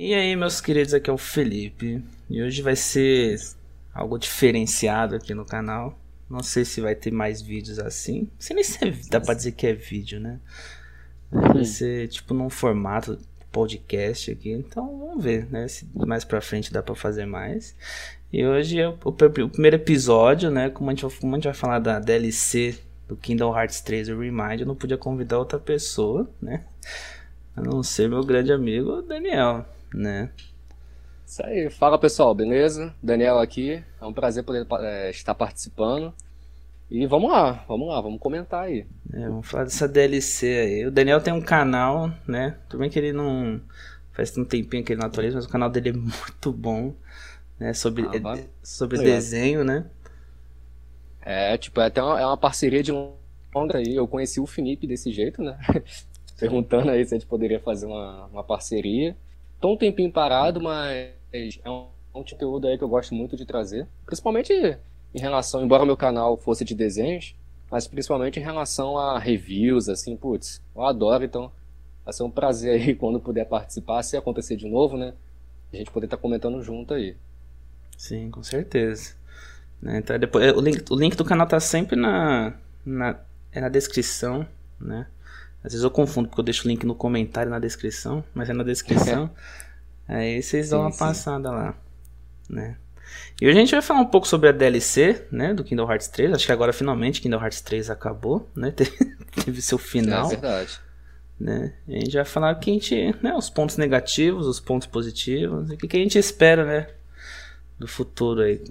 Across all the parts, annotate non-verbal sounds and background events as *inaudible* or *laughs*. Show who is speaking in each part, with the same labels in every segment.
Speaker 1: E aí, meus queridos, aqui é o Felipe. E hoje vai ser algo diferenciado aqui no canal. Não sei se vai ter mais vídeos assim. Não sei nem se dá pra dizer que é vídeo, né? Vai ser tipo num formato podcast aqui. Então vamos ver, né? Se mais pra frente dá pra fazer mais. E hoje é o, o, o primeiro episódio, né? Como a, gente, como a gente vai falar da DLC do Kingdom Hearts 3 o Remind, eu não podia convidar outra pessoa, né? A não ser meu grande amigo Daniel né?
Speaker 2: Isso aí. Fala pessoal, beleza? Daniel aqui. É um prazer poder é, estar participando. E vamos lá, vamos lá, vamos comentar aí.
Speaker 1: É, vamos falar dessa DLC aí. O Daniel tem um canal, né? Tudo bem que ele não. Faz um tempinho que ele não atualiza, mas o canal dele é *laughs* muito bom. Né? Sobre, ah, é, sobre desenho, né?
Speaker 2: É, tipo, é até uma, é uma parceria de longa aí. Eu conheci o Felipe desse jeito, né? *laughs* Perguntando aí se a gente poderia fazer uma, uma parceria. Tô um tempinho parado, mas é um, um conteúdo aí que eu gosto muito de trazer. Principalmente em relação, embora meu canal fosse de desenhos, mas principalmente em relação a reviews, assim, putz, eu adoro, então vai ser um prazer aí *laughs* quando puder participar, se acontecer de novo, né? A gente poder estar tá comentando junto aí.
Speaker 1: Sim, com certeza. Né, então, depois, o, link, o link do canal tá sempre na, na, é na descrição, né? Às vezes eu confundo, porque eu deixo o link no comentário na descrição, mas é na descrição. *laughs* Aí vocês dão sim, uma sim. passada lá, né? E hoje a gente vai falar um pouco sobre a DLC, né, do Kingdom Hearts 3. Acho que agora finalmente Kingdom Hearts 3 acabou, né? *laughs* Teve seu final.
Speaker 2: É verdade.
Speaker 1: Né? E a gente vai falar que a gente, né, os pontos negativos, os pontos positivos, e o que, que a gente espera, né, do futuro aí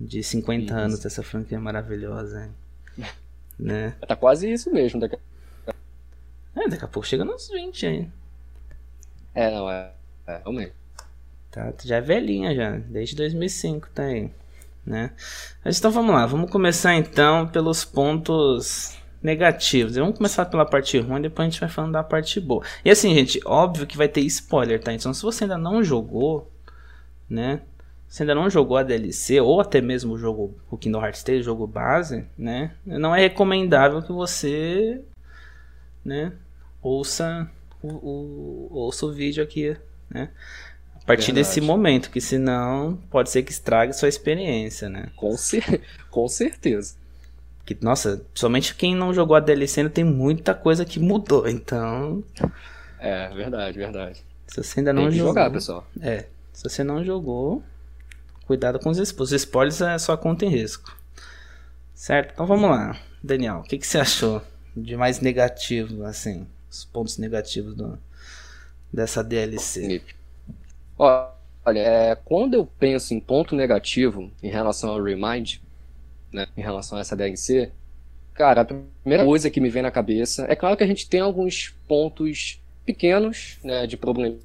Speaker 1: de 50 isso. anos dessa franquia maravilhosa, hein? *laughs* né?
Speaker 2: Tá quase isso mesmo, daqui
Speaker 1: é, daqui a pouco chega nos 20 aí.
Speaker 2: É, não, é. É, realmente.
Speaker 1: Tá, já é velhinha já, desde 2005 tá aí, né? Mas então vamos lá, vamos começar então pelos pontos negativos. Vamos começar pela parte ruim, depois a gente vai falando da parte boa. E assim, gente, óbvio que vai ter spoiler, tá? Então se você ainda não jogou, né? Se ainda não jogou a DLC ou até mesmo o jogo, o Kingdom Hearts 3, o jogo base, né? Não é recomendável que você, né, ouça o, o, ouça o vídeo aqui, né? A partir Verdade. desse momento, que senão pode ser que estrague sua experiência, né?
Speaker 2: Com, cer *laughs* com certeza.
Speaker 1: Que, nossa, somente quem não jogou a DLC ainda tem muita coisa que mudou, então.
Speaker 2: É, verdade, verdade.
Speaker 1: Se você ainda não
Speaker 2: tem
Speaker 1: jogou.
Speaker 2: jogar, pessoal.
Speaker 1: É. Se você não jogou, cuidado com os spoilers. Os spoilers é só conta em risco. Certo? Então vamos lá. Daniel, o que, que você achou de mais negativo, assim? os pontos negativos do, dessa DLC?
Speaker 2: Olha, é, quando eu penso em ponto negativo em relação ao Remind, né, em relação a essa DLC, cara, a primeira coisa que me vem na cabeça é claro que a gente tem alguns pontos pequenos né, de problema.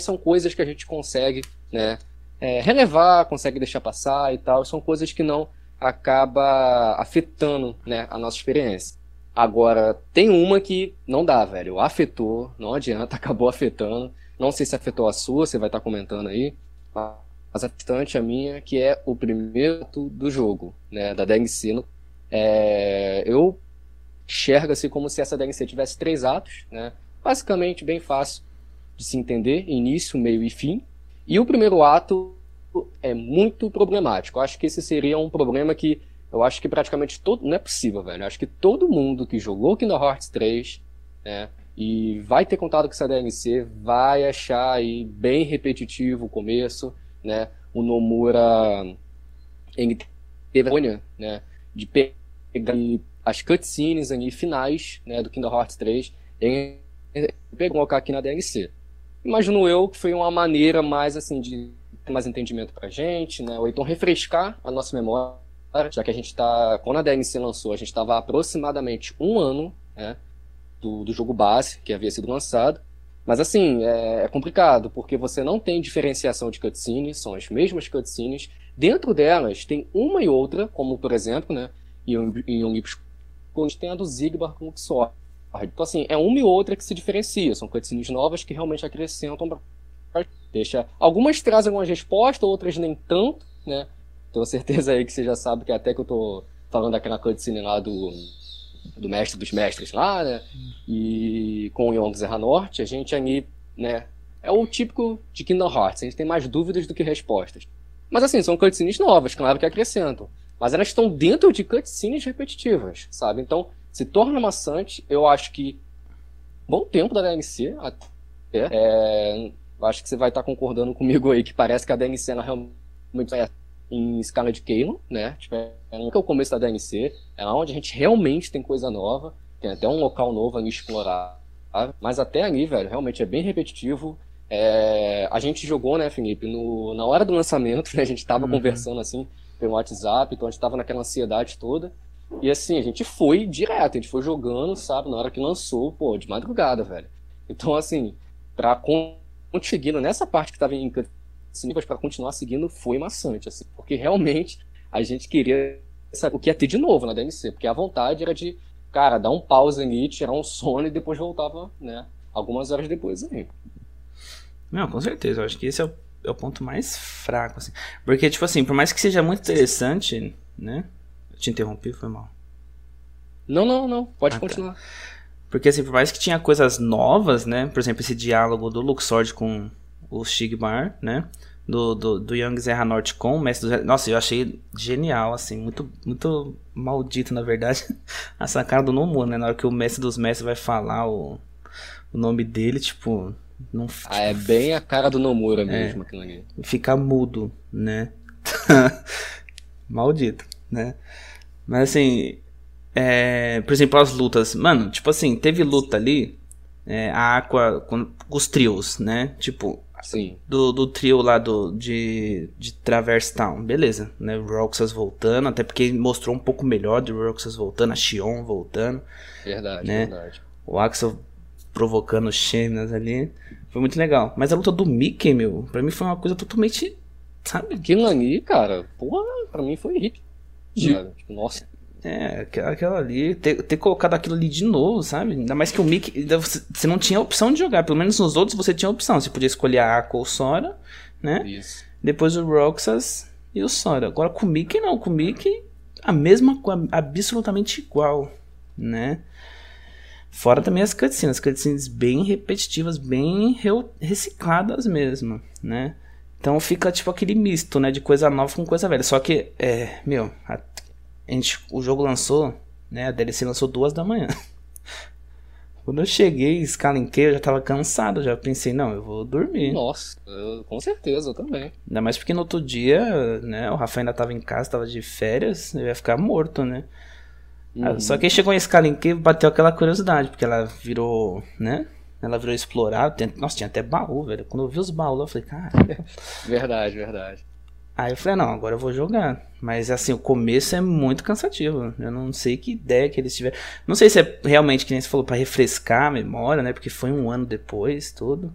Speaker 2: São coisas que a gente consegue né, é, relevar, consegue deixar passar e tal. São coisas que não acaba afetando né, a nossa experiência. Agora, tem uma que não dá, velho. Afetou, não adianta, *laughs* acabou afetando. Não sei se afetou a sua, você vai estar tá comentando aí. Mas afetante a minha, que é o primeiro do jogo, né? Da DNC. É, eu enxergo assim como se essa DNC tivesse três atos, né? Basicamente bem fácil de se entender, início, meio e fim. E o primeiro ato é muito problemático. Eu acho que esse seria um problema que eu acho que praticamente todo. Não é possível, velho. Eu acho que todo mundo que jogou Kingdom Hearts 3, né? E vai ter contato com essa DLC, vai achar aí bem repetitivo o começo, né? O Nomura ele teve a né? De pegar as cutscenes ali, finais, né? Do Kingdom Hearts 3, ele pegou aqui na DLC. Imagino eu que foi uma maneira mais assim de ter mais entendimento pra gente, né? Ou então refrescar a nossa memória já que a gente está, quando a DNC lançou, a gente estava aproximadamente um ano né, do, do jogo base que havia sido lançado. Mas assim, é, é, complicado, porque você não tem diferenciação de cutscenes, são as mesmas cutscenes. Dentro delas tem uma e outra, como por exemplo, né, em a gente tem a do Zigbar com o Xor. Então assim, é uma e outra que se diferencia, são cutscenes novas que realmente acrescentam deixa algumas trazem algumas respostas, outras nem tanto, né? Tenho certeza aí que você já sabe que até que eu tô falando daquela cutscene lá do, do mestre dos mestres lá, né? E com o Yong Zerra Norte, a gente ali, né, é o típico de Kingdom Hearts, a gente tem mais dúvidas do que respostas. Mas assim, são cutscenes novas, claro que acrescentam. Mas elas estão dentro de cutscenes repetitivas, sabe? Então, se torna maçante, eu acho que bom tempo da DMC até. É, acho que você vai estar concordando comigo aí que parece que a DMC ela realmente é em escala de Kano, né? Tipo, é, é o começo da DMC, é onde a gente realmente tem coisa nova, tem até um local novo ali explorar. Mas até ali, velho, realmente é bem repetitivo. É, a gente jogou, né, Felipe, no, na hora do lançamento, *laughs* né, a gente tava uhum. conversando assim pelo WhatsApp, então a gente tava naquela ansiedade toda. E assim, a gente foi direto, a gente foi jogando, sabe, na hora que lançou, pô, de madrugada, velho. Então, assim, pra conseguir nessa parte que tava em níveis para continuar seguindo foi maçante, assim, porque realmente a gente queria saber o que ia ter de novo na DMC, porque a vontade era de, cara, dar um pause ali, tirar um sono e depois voltava, né, algumas horas depois aí.
Speaker 1: Não, com certeza, eu acho que esse é o, é o ponto mais fraco, assim, porque, tipo assim, por mais que seja muito interessante, né, eu te interrompi, foi mal.
Speaker 2: Não, não, não, pode ah, tá. continuar. Tá.
Speaker 1: Porque, assim, por mais que tinha coisas novas, né, por exemplo, esse diálogo do Luxord com o Shigmar, né, do, do, do Young Zerranort com o Mestre dos... Nossa, eu achei genial, assim, muito, muito maldito, na verdade, *laughs* a sacada do Nomura, né? Na hora que o Mestre dos Mestres vai falar o, o nome dele, tipo... Não,
Speaker 2: ah, é bem a cara do Nomura é, mesmo,
Speaker 1: aquilo ali. Ficar mudo, né? *laughs* Maldito, né? Mas assim, é, por exemplo, as lutas. Mano, tipo assim, teve luta ali. É, a Aqua com os trios, né? Tipo,
Speaker 2: Sim.
Speaker 1: Do, do trio lá do, de, de Traverse Town. Beleza, né? Roxas voltando, até porque mostrou um pouco melhor de Roxas voltando, a Xion voltando.
Speaker 2: Verdade,
Speaker 1: né?
Speaker 2: verdade.
Speaker 1: O Axel provocando Shenas ali. Foi muito legal. Mas a luta do Mickey, meu, pra mim foi uma coisa totalmente. Sabe?
Speaker 2: Aquilo ali, cara, porra, pra mim foi hit. Tipo, nossa.
Speaker 1: É, aquela ali, ter, ter colocado aquilo ali de novo, sabe? Ainda mais que o Mickey, você não tinha opção de jogar, pelo menos nos outros você tinha opção, você podia escolher a Aqua ou Sora, né?
Speaker 2: Isso.
Speaker 1: Depois o Roxas e o Sora. Agora com o Mickey não, com o Mickey a mesma coisa, absolutamente igual, né? Fora também as cutscenes, cutscenes bem repetitivas, bem recicladas mesmo, né? Então fica tipo aquele misto, né, de coisa nova com coisa velha. Só que, é, meu, a a gente, o jogo lançou, né? A DLC lançou duas da manhã. *laughs* Quando eu cheguei, escalenquei, eu já tava cansado, já pensei, não, eu vou dormir.
Speaker 2: Nossa, eu, com certeza, eu também.
Speaker 1: Ainda mais porque no outro dia, né, o Rafa ainda tava em casa, tava de férias, eu ia ficar morto, né? Uhum. Só que aí chegou em escalenquei, bateu aquela curiosidade, porque ela virou, né? Ela virou explorada. Nossa, tinha até baú, velho. Quando eu vi os baús, eu falei, cara.
Speaker 2: verdade, verdade.
Speaker 1: Aí eu falei, não, agora eu vou jogar. Mas assim, o começo é muito cansativo. Eu não sei que ideia que eles tiveram. Não sei se é realmente, que nem você falou, para refrescar a memória, né? Porque foi um ano depois, tudo.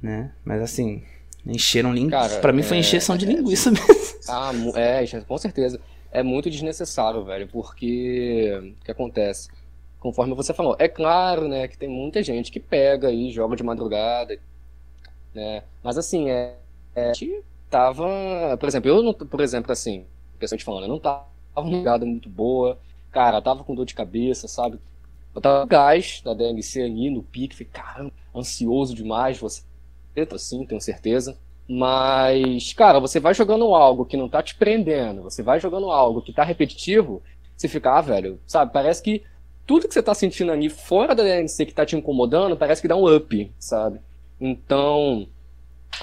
Speaker 1: Né? Mas assim, encheram linguiça. Pra mim foi é, encheção de é, linguiça mesmo. *laughs*
Speaker 2: Ah, é, com certeza. É muito desnecessário, velho, porque o que acontece? Conforme você falou, é claro, né, que tem muita gente que pega e joga de madrugada, né? Mas assim, é, é tava. Por exemplo, eu, não, por exemplo, assim, pessoalmente falando, eu não tava numa jogada muito boa, cara, tava com dor de cabeça, sabe? Eu tava gás da DMC ali no pique, fiquei, caramba, ansioso demais, você assim, tenho certeza. Mas, cara, você vai jogando algo que não tá te prendendo, você vai jogando algo que tá repetitivo, você fica, ah, velho, sabe, parece que tudo que você tá sentindo ali fora da DMC que tá te incomodando, parece que dá um up, sabe? Então,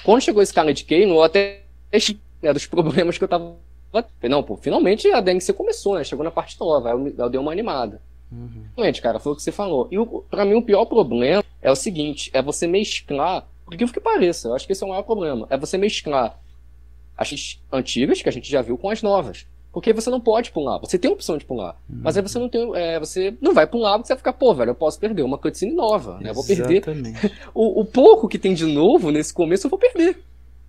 Speaker 2: quando chegou esse cara de Kano, eu até né, dos problemas que eu tava. Não, pô, finalmente a DNC começou, né? Chegou na parte nova, aí eu, eu dei uma animada. Uhum. Realmente, cara, foi o que você falou. E o, pra mim o pior problema é o seguinte: é você mesclar, por que que pareça, eu acho que esse é o maior problema. É você mesclar as antigas, que a gente já viu, com as novas. Porque você não pode pular. Você tem a opção de pular. Mas aí você não tem. É, você não vai pular porque você vai ficar, pô, velho, eu posso perder uma cutscene nova. Né? Eu vou perder. *laughs* o, o pouco que tem de novo nesse começo eu vou perder.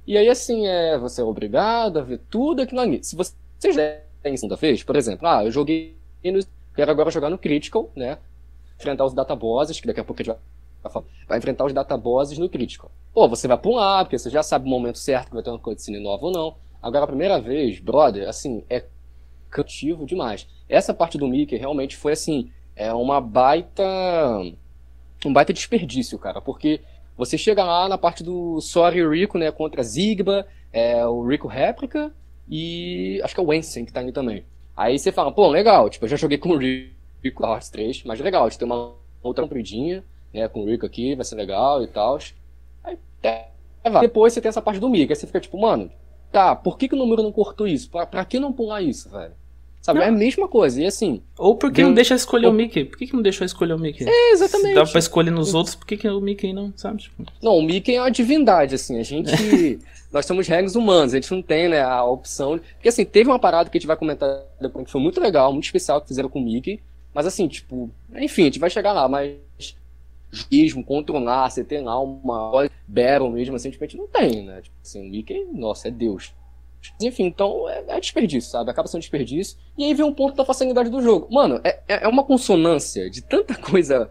Speaker 2: E aí, assim, é, você é obrigado a ver tudo aquilo ali. Se você já tem segunda vez, por exemplo, ah, eu joguei no. Quero agora jogar no Critical, né? Enfrentar os databosses, que daqui a pouco a gente vai vai enfrentar os databosses no Critical. Pô, você vai pular, porque você já sabe o momento certo que vai ter uma cutscene nova ou não. Agora, a primeira vez, brother, assim, é cansativo demais. Essa parte do Mickey realmente foi assim, é uma baita um baita desperdício, cara, porque você chega lá na parte do Sorry Rico, né, contra Zigba, é, o Rico Réplica e acho que é o Wensen que tá ali também. Aí você fala, pô, legal, tipo, eu já joguei com o Rico Hearts 3, mas legal, tem uma outra compridinha, né, com o Rico aqui, vai ser legal e tal. Aí, até vai. Depois você tem essa parte do Mickey, aí você fica tipo, mano, tá, por que, que o número não cortou isso? Pra, pra que não pular isso, velho? Sabe? Não. É a mesma coisa. E assim.
Speaker 1: Ou por que não deixa escolher o Mickey? Por que, que não deixou escolher o Mickey?
Speaker 2: É, exatamente. Se
Speaker 1: dá pra escolher nos outros, por que, que o Mickey não, sabe? Tipo...
Speaker 2: Não, o Mickey é uma divindade, assim. A gente. *laughs* nós somos regras humanas, a gente não tem, né, a opção. Porque assim, teve uma parada que a gente vai comentar depois que foi muito legal, muito especial que fizeram com o Mickey. Mas assim, tipo, enfim, a gente vai chegar lá, mas juízo, controlar, você tem lá uma battle mesmo, assim, a gente não tem, né? Tipo assim, o Mickey, nossa, é Deus. Enfim, então é, é, desperdício, sabe? Acaba sendo desperdício. E aí vem um ponto da facilidade do jogo. Mano, é, é, é uma consonância de tanta *laughs* coisa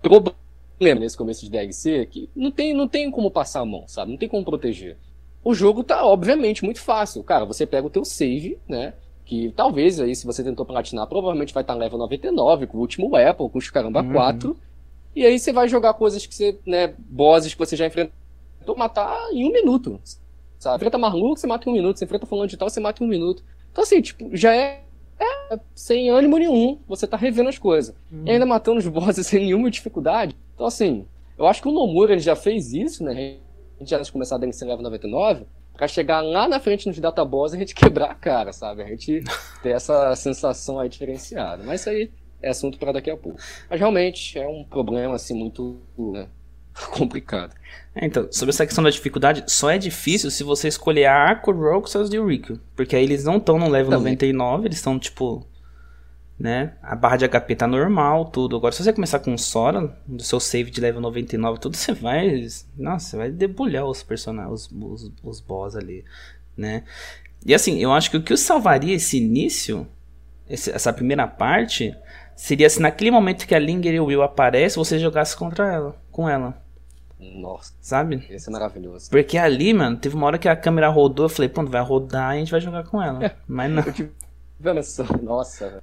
Speaker 2: problema nesse começo de DLC que não tem, não tem como passar a mão, sabe? Não tem como proteger. O jogo tá, obviamente, muito fácil. Cara, você pega o teu save, né? Que talvez aí, se você tentou platinar, provavelmente vai estar tá level 99, com o último Apple, com os caramba uhum. 4. E aí você vai jogar coisas que você, né, bosses que você já enfrentou, matar em um minuto. Sabe? Enfrenta Marluco, você mata em um minuto. Você enfrenta fulano de tal, você mata em um minuto. Então, assim, tipo, já é, é sem ânimo nenhum. Você tá revendo as coisas. Uhum. E ainda matando os *laughs* bosses sem nenhuma dificuldade. Então, assim, eu acho que o Nomura ele já fez isso, né? A gente já começar a DLC Level 99, pra chegar lá na frente nos databoss e a gente *laughs* quebrar a cara, sabe? A gente *laughs* ter essa sensação aí diferenciada. Mas isso aí é assunto para daqui a pouco. Mas realmente é um problema, assim, muito né, *laughs* complicado.
Speaker 1: É, então, sobre essa questão da dificuldade, só é difícil se você escolher a Arco, Roxas e o Riku. Porque aí eles não estão no level Também. 99, eles estão tipo. Né? A barra de HP tá normal, tudo. Agora, se você começar com o Sora, do seu save de level 99, tudo, você vai. Nossa, você vai debulhar os personagens, os, os, os boss ali, né? E assim, eu acho que o que salvaria esse início, esse, essa primeira parte, seria se naquele momento que a Linger e o Will aparecem, você jogasse contra ela, com ela.
Speaker 2: Nossa.
Speaker 1: Sabe?
Speaker 2: Esse é maravilhoso.
Speaker 1: Porque ali, mano, teve uma hora que a câmera rodou, eu falei, pronto, vai rodar e a gente vai jogar com ela. *laughs* Mas não.
Speaker 2: Nossa, velho.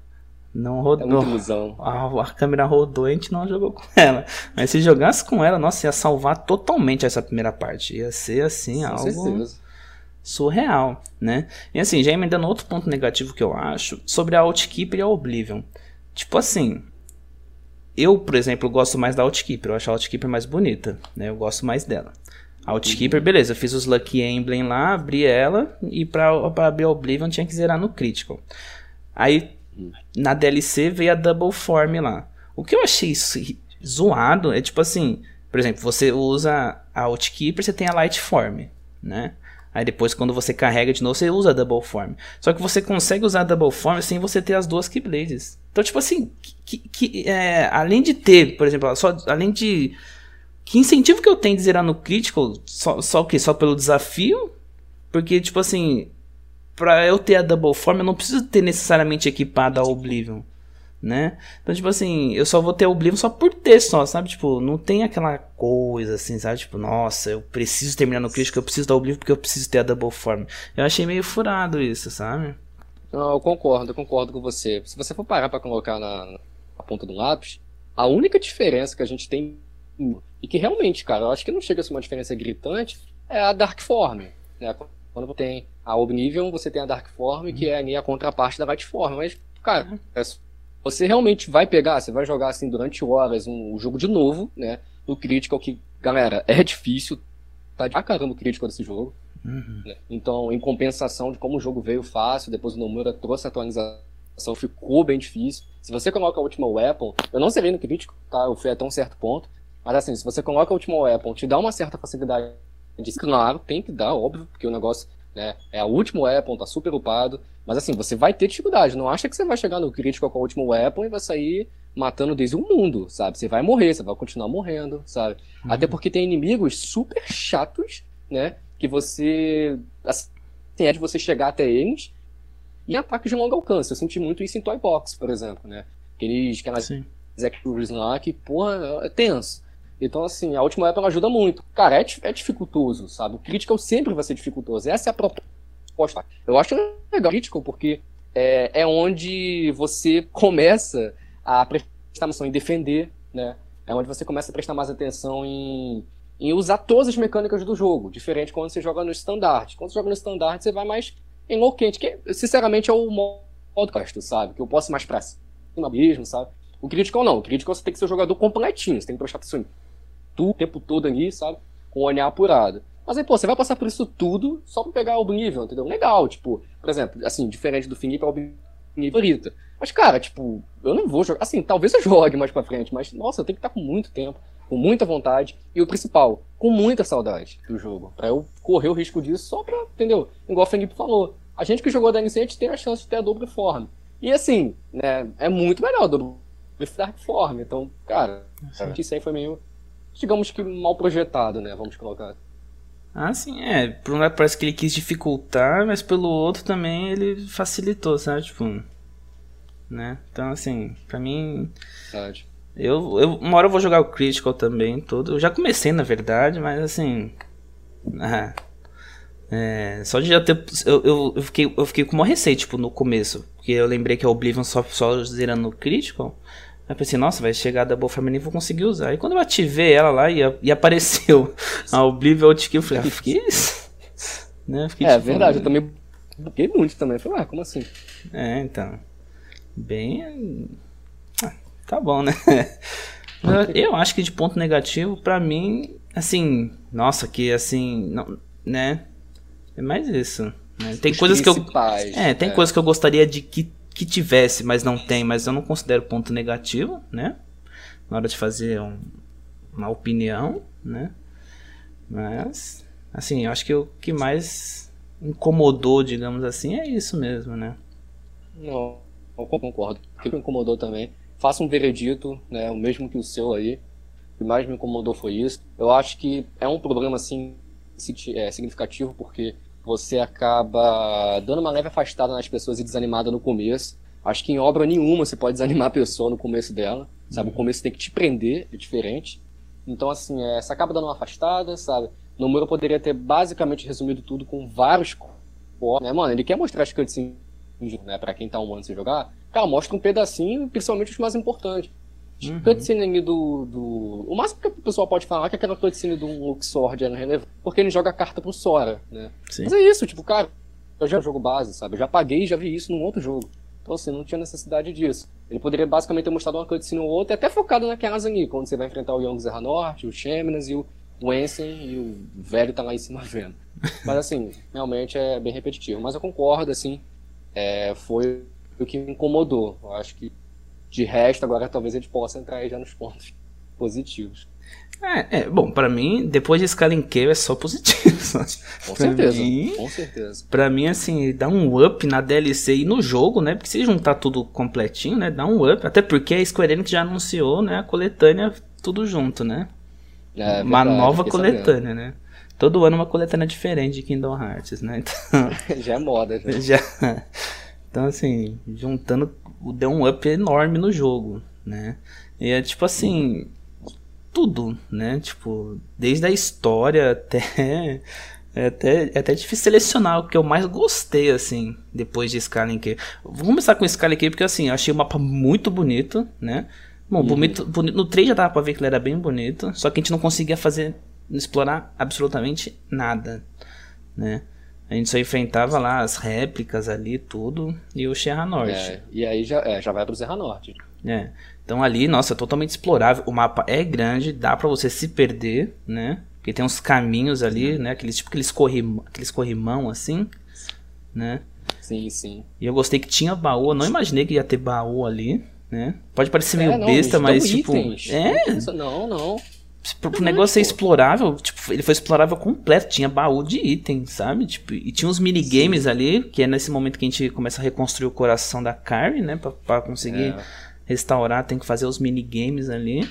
Speaker 1: Não rodou. É a, a, câmera rodou e a gente não jogou com ela. Mas se jogasse com ela, nossa, ia salvar totalmente essa primeira parte. Ia ser assim, com algo certeza. surreal, né? E assim, já emendando outro ponto negativo que eu acho sobre a Outkeeper e a Oblivion. Tipo assim, eu, por exemplo, gosto mais da Outkeeper. Eu acho a Outkeeper mais bonita, né? Eu gosto mais dela. A Outkeeper, uhum. beleza, eu fiz os Lucky Emblem lá, abri ela e pra, pra abrir a Oblivion tinha que zerar no Critical. Aí, uhum. na DLC veio a Double Form lá. O que eu achei zoado é tipo assim, por exemplo, você usa a Outkeeper, você tem a Light Form, né? Aí depois, quando você carrega de novo, você usa a Double Form. Só que você consegue usar a Double Form sem você ter as duas Keyblades. Então, tipo assim, que, que, é, além de ter, por exemplo, só, além de. Que incentivo que eu tenho de zerar no Critical? Só, só o quê? Só pelo desafio? Porque, tipo assim, pra eu ter a Double Form, eu não preciso ter necessariamente equipada a Oblivion né? Então, tipo assim, eu só vou ter Oblivion só por ter só, sabe? Tipo, não tem aquela coisa assim, sabe? Tipo, nossa, eu preciso terminar no crítico, eu preciso da Oblivion porque eu preciso ter a Double Form. Eu achei meio furado isso, sabe?
Speaker 2: Não, eu concordo, eu concordo com você. Se você for parar pra colocar na, na ponta do lápis, a única diferença que a gente tem, e que realmente, cara, eu acho que não chega a ser uma diferença gritante, é a Dark Form, né? Quando você tem a Oblivion, você tem a Dark Form, que é a contraparte da Light Form, mas, cara, é você realmente vai pegar, você vai jogar assim durante horas um, um jogo de novo, né? No Critical, que, galera, é difícil, tá de caramba o Critical desse jogo. Uhum. Né? Então, em compensação de como o jogo veio fácil, depois o Nomura trouxe a atualização, ficou bem difícil. Se você coloca a última weapon, eu não serei no Critical, tá? Eu fui até um certo ponto. Mas assim, se você coloca a última weapon, te dá uma certa facilidade de claro, tem que dar, óbvio, porque o negócio né, é a última weapon, tá super upado. Mas assim, você vai ter dificuldade. Não acha que você vai chegar no crítico com a última weapon e vai sair matando desde o mundo, sabe? Você vai morrer, você vai continuar morrendo, sabe? Uhum. Até porque tem inimigos super chatos, né? Que você. Assim, é de você chegar até eles e ataques de longo alcance. Eu senti muito isso em Toy Box, por exemplo, né? Aqueles, aquelas executives lá que, porra, é tenso. Então, assim, a última weapon ajuda muito. Cara, é, é dificultoso, sabe? O critical sempre vai ser dificultoso. Essa é a proposta Eu acho legal crítico porque é, é onde você começa a prestar atenção em defender, né? É onde você começa a prestar mais atenção em, em usar todas as mecânicas do jogo, diferente quando você joga no standard. Quando você joga no standard, você vai mais enlouquente, que sinceramente é o modo que sabe? Que eu posso ir mais pra cima mesmo, sabe? O Critical não, o Critical você tem que ser jogador completinho, você tem que prestar atenção em tudo, o tempo todo ali, sabe? Com o olhar apurado. Mas aí, pô, você vai passar por isso tudo só pra pegar o nível, entendeu? Legal, tipo, por exemplo, assim, diferente do Felipe, é o nível favorito. Mas, cara, tipo, eu não vou jogar. Assim, talvez eu *laughs* jogue mais pra frente, mas, nossa, eu tenho que estar com muito tempo com muita vontade e o principal, com muita saudade do jogo. Para eu correr o risco disso só pra, entendeu? Igual o Felipe falou. A gente que jogou da NC, a gente tem a chance de ter a double form. E assim, né, é muito melhor a double dark form. Então, cara, isso aí foi meio, digamos que mal projetado, né? Vamos colocar.
Speaker 1: Ah, sim, é. Por um lado parece que ele quis dificultar, mas pelo outro também ele facilitou, sabe? Tipo. Né? Então, assim, pra mim. Verdade. Eu, eu, uma hora eu vou jogar o Critical também, tudo. Eu já comecei, na verdade, mas assim. *laughs* Ah, é, só de já ter. Eu, eu, eu, fiquei, eu fiquei com uma receita, tipo, no começo. Porque eu lembrei que a Oblivion só, só zerando no Critical. Aí eu pensei, nossa, vai chegar a Double Family e vou conseguir usar. E quando eu ativei ela lá e, e apareceu *laughs* a Oblivion, eu, eu falei, ah, que isso? *laughs*
Speaker 2: né? Fiquei, é tipo, verdade, eu também buguei muito também. falei, ah, como assim?
Speaker 1: É, então. Bem tá bom, né? *laughs* Eu acho que de ponto negativo, para mim, assim, nossa, que assim, não, né? É mais isso. Né? Tem Os coisas que eu. É, tem é. coisas que eu gostaria de que, que tivesse, mas não tem, mas eu não considero ponto negativo, né? Na hora de fazer um, uma opinião, né? Mas, assim, eu acho que o que mais incomodou, digamos assim, é isso mesmo, né?
Speaker 2: Não, eu concordo. O que me incomodou também faça um veredito, né, o mesmo que o seu aí. O que mais me incomodou foi isso. Eu acho que é um problema assim significativo porque você acaba dando uma leve afastada nas pessoas e desanimada no começo. Acho que em obra nenhuma você pode desanimar a pessoa no começo dela, sabe? O começo tem que te prender, é diferente. Então, assim, é, você acaba dando uma afastada, sabe? No Muro poderia ter basicamente resumido tudo com vários né, mano? Ele quer mostrar as cutscenes, né, pra quem tá um ano sem jogar, Cara, mostra um pedacinho, principalmente os mais importantes. Uhum. Cutscene ali do, do. O máximo que o pessoal pode falar é que aquela cutscene do Luxord era relevante, porque ele joga a carta pro Sora, né? Sim. Mas é isso, tipo, cara, eu já jogo base, sabe? Eu já paguei e já vi isso num outro jogo. Então, assim, não tinha necessidade disso. Ele poderia basicamente ter mostrado uma cutscene ou outra, até focado naquelas ali, quando você vai enfrentar o Young Zerra Norte, o Sheminas e o Wensen, e o velho tá lá em cima vendo. *laughs* Mas, assim, realmente é bem repetitivo. Mas eu concordo, assim, é, foi o que me incomodou. Eu acho que de resto, agora talvez a gente possa entrar aí já nos pontos *laughs* positivos.
Speaker 1: É, é bom, para mim, depois de Scaling Cave é só positivo. *laughs*
Speaker 2: Com certeza, mim, com certeza.
Speaker 1: Pra mim, assim, dá um up na DLC e no jogo, né? Porque se juntar tudo completinho, né? Dá um up. Até porque a Square Enix já anunciou, né? A coletânea tudo junto, né? É, uma verdade, nova coletânea, sabendo. né? Todo ano uma coletânea diferente de Kingdom Hearts, né? *laughs*
Speaker 2: Então... já é moda,
Speaker 1: já. já. Então, assim, juntando, deu um up enorme no jogo, né? E é tipo assim, tudo, né? Tipo, desde a história até. *laughs* É até, é até difícil selecionar o que eu mais gostei, assim, depois de Skyrim Cave. Vou começar com Skyrim Cave porque, assim, eu achei o mapa muito bonito, né? Bom, uhum. bonito, bonito, no 3 já dava pra ver que ele era bem bonito, só que a gente não conseguia fazer, explorar absolutamente nada, né? A gente só enfrentava lá as réplicas ali, tudo, e o Serra Norte.
Speaker 2: É, e aí já, é, já vai pro Serra Norte.
Speaker 1: É. Então ali, nossa, totalmente explorável. O mapa é grande, dá para você se perder, né? Porque tem uns caminhos ali, né? Aqueles tipo aqueles, corrim, aqueles corrimão assim, né?
Speaker 2: Sim, sim.
Speaker 1: E eu gostei que tinha baú, eu não imaginei que ia ter baú ali, né? Pode parecer meio é, não, besta, mas tipo.
Speaker 2: Itens. É. Não, não.
Speaker 1: Pro, pro negócio ser explorável, tipo, ele foi explorável completo, tinha baú de itens, sabe? Tipo, e tinha uns minigames ali, que é nesse momento que a gente começa a reconstruir o coração da Carrie, né? Pra, pra conseguir é. restaurar, tem que fazer os minigames ali.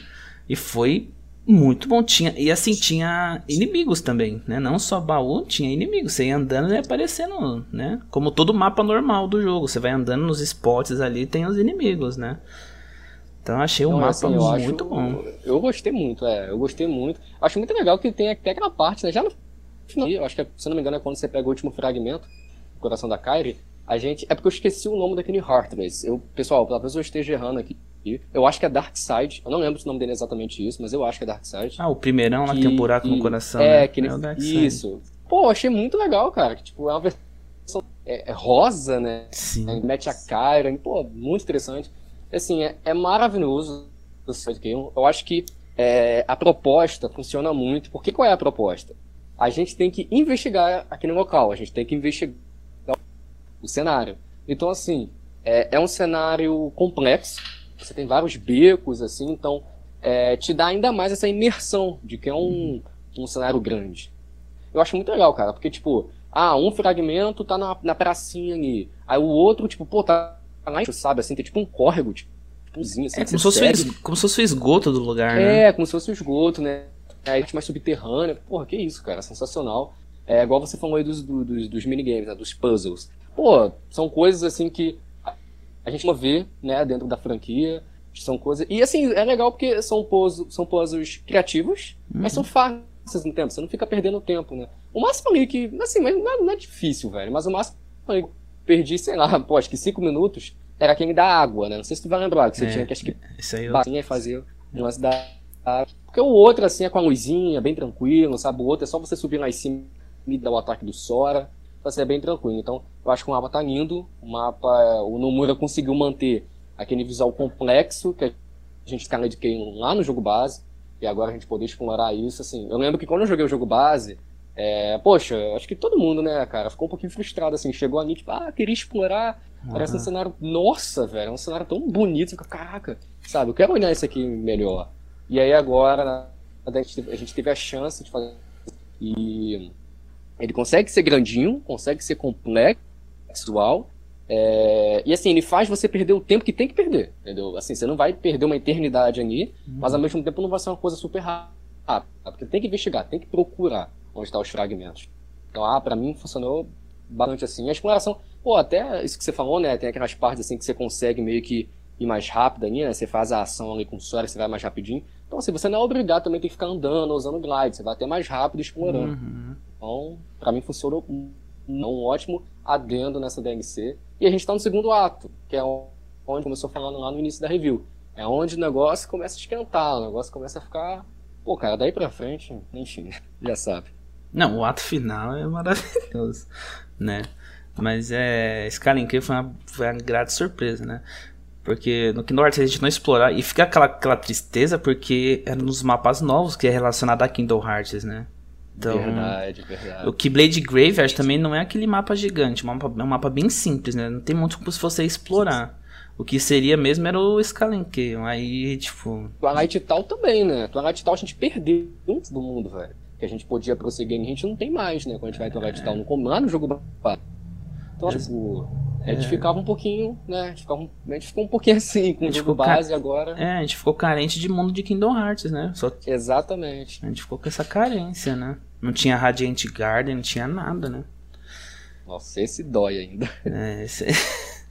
Speaker 1: E foi muito bom. Tinha, e assim, tinha inimigos também, né? Não só baú, tinha inimigos. Você ia andando e ia aparecendo, né? Como todo mapa normal do jogo. Você vai andando nos spots ali tem os inimigos, né? Então achei o então, mapa assim, muito acho, bom.
Speaker 2: Eu gostei muito, é. Eu gostei muito. Acho muito legal que tem até aquela parte, né? Já no final, eu acho que, se não me engano, é quando você pega o último fragmento, o coração da Kyrie, a gente. É porque eu esqueci o nome daquele Heartless. Eu, pessoal, talvez eu esteja errando aqui. Eu acho que é Dark Side. Eu não lembro se o nome dele é exatamente isso, mas eu acho que é Dark Side.
Speaker 1: Ah, o primeirão lá que, tem um buraco no coração.
Speaker 2: É,
Speaker 1: né?
Speaker 2: que ele... é Isso. Pô, achei muito legal, cara. Que, tipo, é uma versão é, é rosa, né?
Speaker 1: Sim.
Speaker 2: É, mete a cara. Pô, muito interessante. Assim, é, é maravilhoso o Game. Eu acho que é, a proposta funciona muito. Porque qual é a proposta? A gente tem que investigar aquele local. A gente tem que investigar o cenário. Então, assim, é, é um cenário complexo você tem vários becos, assim, então é, te dá ainda mais essa imersão de que é um, um cenário grande. Eu acho muito legal, cara, porque, tipo, ah, um fragmento tá na, na pracinha ali, aí o outro, tipo, pô, tá lá, sabe, assim, tem tipo um córrego, tipo, assim,
Speaker 1: é como se, fosse como se fosse o esgoto do lugar,
Speaker 2: é,
Speaker 1: né?
Speaker 2: É, como se fosse o esgoto, né? Aí mais subterrânea, porra, que isso, cara, sensacional. É igual você falou aí dos, dos, dos minigames, né, dos puzzles. Pô, são coisas assim que a gente vê, né, dentro da franquia. São coisas. E assim, é legal porque são puzzles, são puzzles criativos, uhum. mas são fáceis no tempo. Você não fica perdendo tempo, né? O máximo ali que. Assim, mas não é, não é difícil, velho. Mas o máximo ali perdi, sei lá, pô, acho que cinco minutos era aquele da água, né? Não sei se tu vai lembrar, que você é, tinha que acho que
Speaker 1: isso aí eu...
Speaker 2: e fazer o lance da. Porque o outro, assim, é com a luzinha, bem tranquilo, sabe? O outro é só você subir lá em cima e dar o ataque do Sora. Então, assim, é bem tranquilo. Então, eu acho que o mapa tá lindo. O mapa, o Nomura conseguiu manter aquele visual complexo que a gente está dediquei lá no jogo base. E agora a gente poder explorar isso, assim. Eu lembro que quando eu joguei o jogo base, é, poxa, acho que todo mundo, né, cara, ficou um pouquinho frustrado, assim. Chegou ali, tipo, ah, queria explorar. Uhum. Parece um cenário, nossa, velho, é um cenário tão bonito. Fica, caraca, sabe, eu quero olhar isso aqui melhor. E aí agora a gente, a gente teve a chance de fazer. E ele consegue ser grandinho, consegue ser complexo, visual. É, e assim, ele faz você perder o tempo que tem que perder, entendeu? Assim, você não vai perder uma eternidade ali, uhum. mas ao mesmo tempo não vai ser uma coisa super rápida, porque tem que investigar, tem que procurar onde estão os fragmentos. Então, ah, pra mim funcionou bastante assim. A exploração, pô, até isso que você falou, né? Tem aquelas partes assim que você consegue meio que ir mais rápido ali, né? Você faz a ação ali com o Sora, você vai mais rapidinho. Então, assim, você não é obrigado também a ter que ficar andando, usando glide, você vai até mais rápido explorando. Uhum. Então, pra mim funcionou um, ótimo adendo nessa DLC. E a gente está no segundo ato, que é onde começou falando lá no início da review. É onde o negócio começa a esquentar, o negócio começa a ficar. Pô, cara, daí pra frente, enfim, *laughs* já sabe.
Speaker 1: Não, o ato final é maravilhoso, *laughs* né? Mas é. Skyrim foi uma, foi uma grata surpresa, né? Porque no Kingdom Hearts a gente não explorar. E fica aquela, aquela tristeza porque é nos mapas novos que é relacionado a Kingdom Hearts, né?
Speaker 2: Então, verdade, verdade.
Speaker 1: O Keyblade Graveyard também não é aquele mapa gigante, é um mapa, é um mapa bem simples, né? Não tem muito como se você explorar. O que seria mesmo era o Scalenque. Aí, tipo.
Speaker 2: Twilight Tal também, né? Twilight Tal a gente perdeu do mundo, velho. Que a gente podia prosseguir e a gente não tem mais, né? Quando a gente vai Twilight é. Tal no, lá no jogo. Então, é. tipo. A gente é. ficava um pouquinho, né? A gente, ficava, a gente ficou um pouquinho *laughs* assim com o jogo base agora.
Speaker 1: É, a gente ficou carente de mundo de Kingdom Hearts, né? Só...
Speaker 2: Exatamente.
Speaker 1: A gente ficou com essa carência, né? Não tinha Radiant Garden, não tinha nada, né?
Speaker 2: Nossa, esse dói ainda.
Speaker 1: É, esse...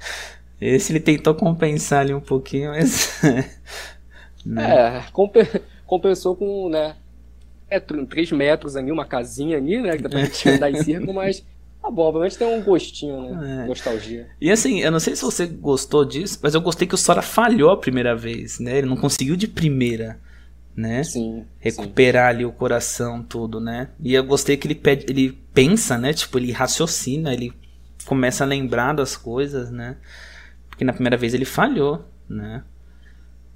Speaker 1: *laughs* esse ele tentou compensar ali um pouquinho, mas. *laughs*
Speaker 2: né? É, compensou com, né? É, 3 metros ali, uma casinha ali, né? Que dá pra gente andar em *laughs* círculo, mas Tá bom, obviamente tem um gostinho, né? É. Nostalgia.
Speaker 1: E assim, eu não sei se você gostou disso, mas eu gostei que o Sora falhou a primeira vez, né? Ele não conseguiu de primeira né?
Speaker 2: Sim.
Speaker 1: Recuperar
Speaker 2: sim.
Speaker 1: ali o coração, tudo, né? E eu gostei que ele pede, ele pensa, né? Tipo, ele raciocina, ele começa a lembrar das coisas, né? Porque na primeira vez ele falhou, né?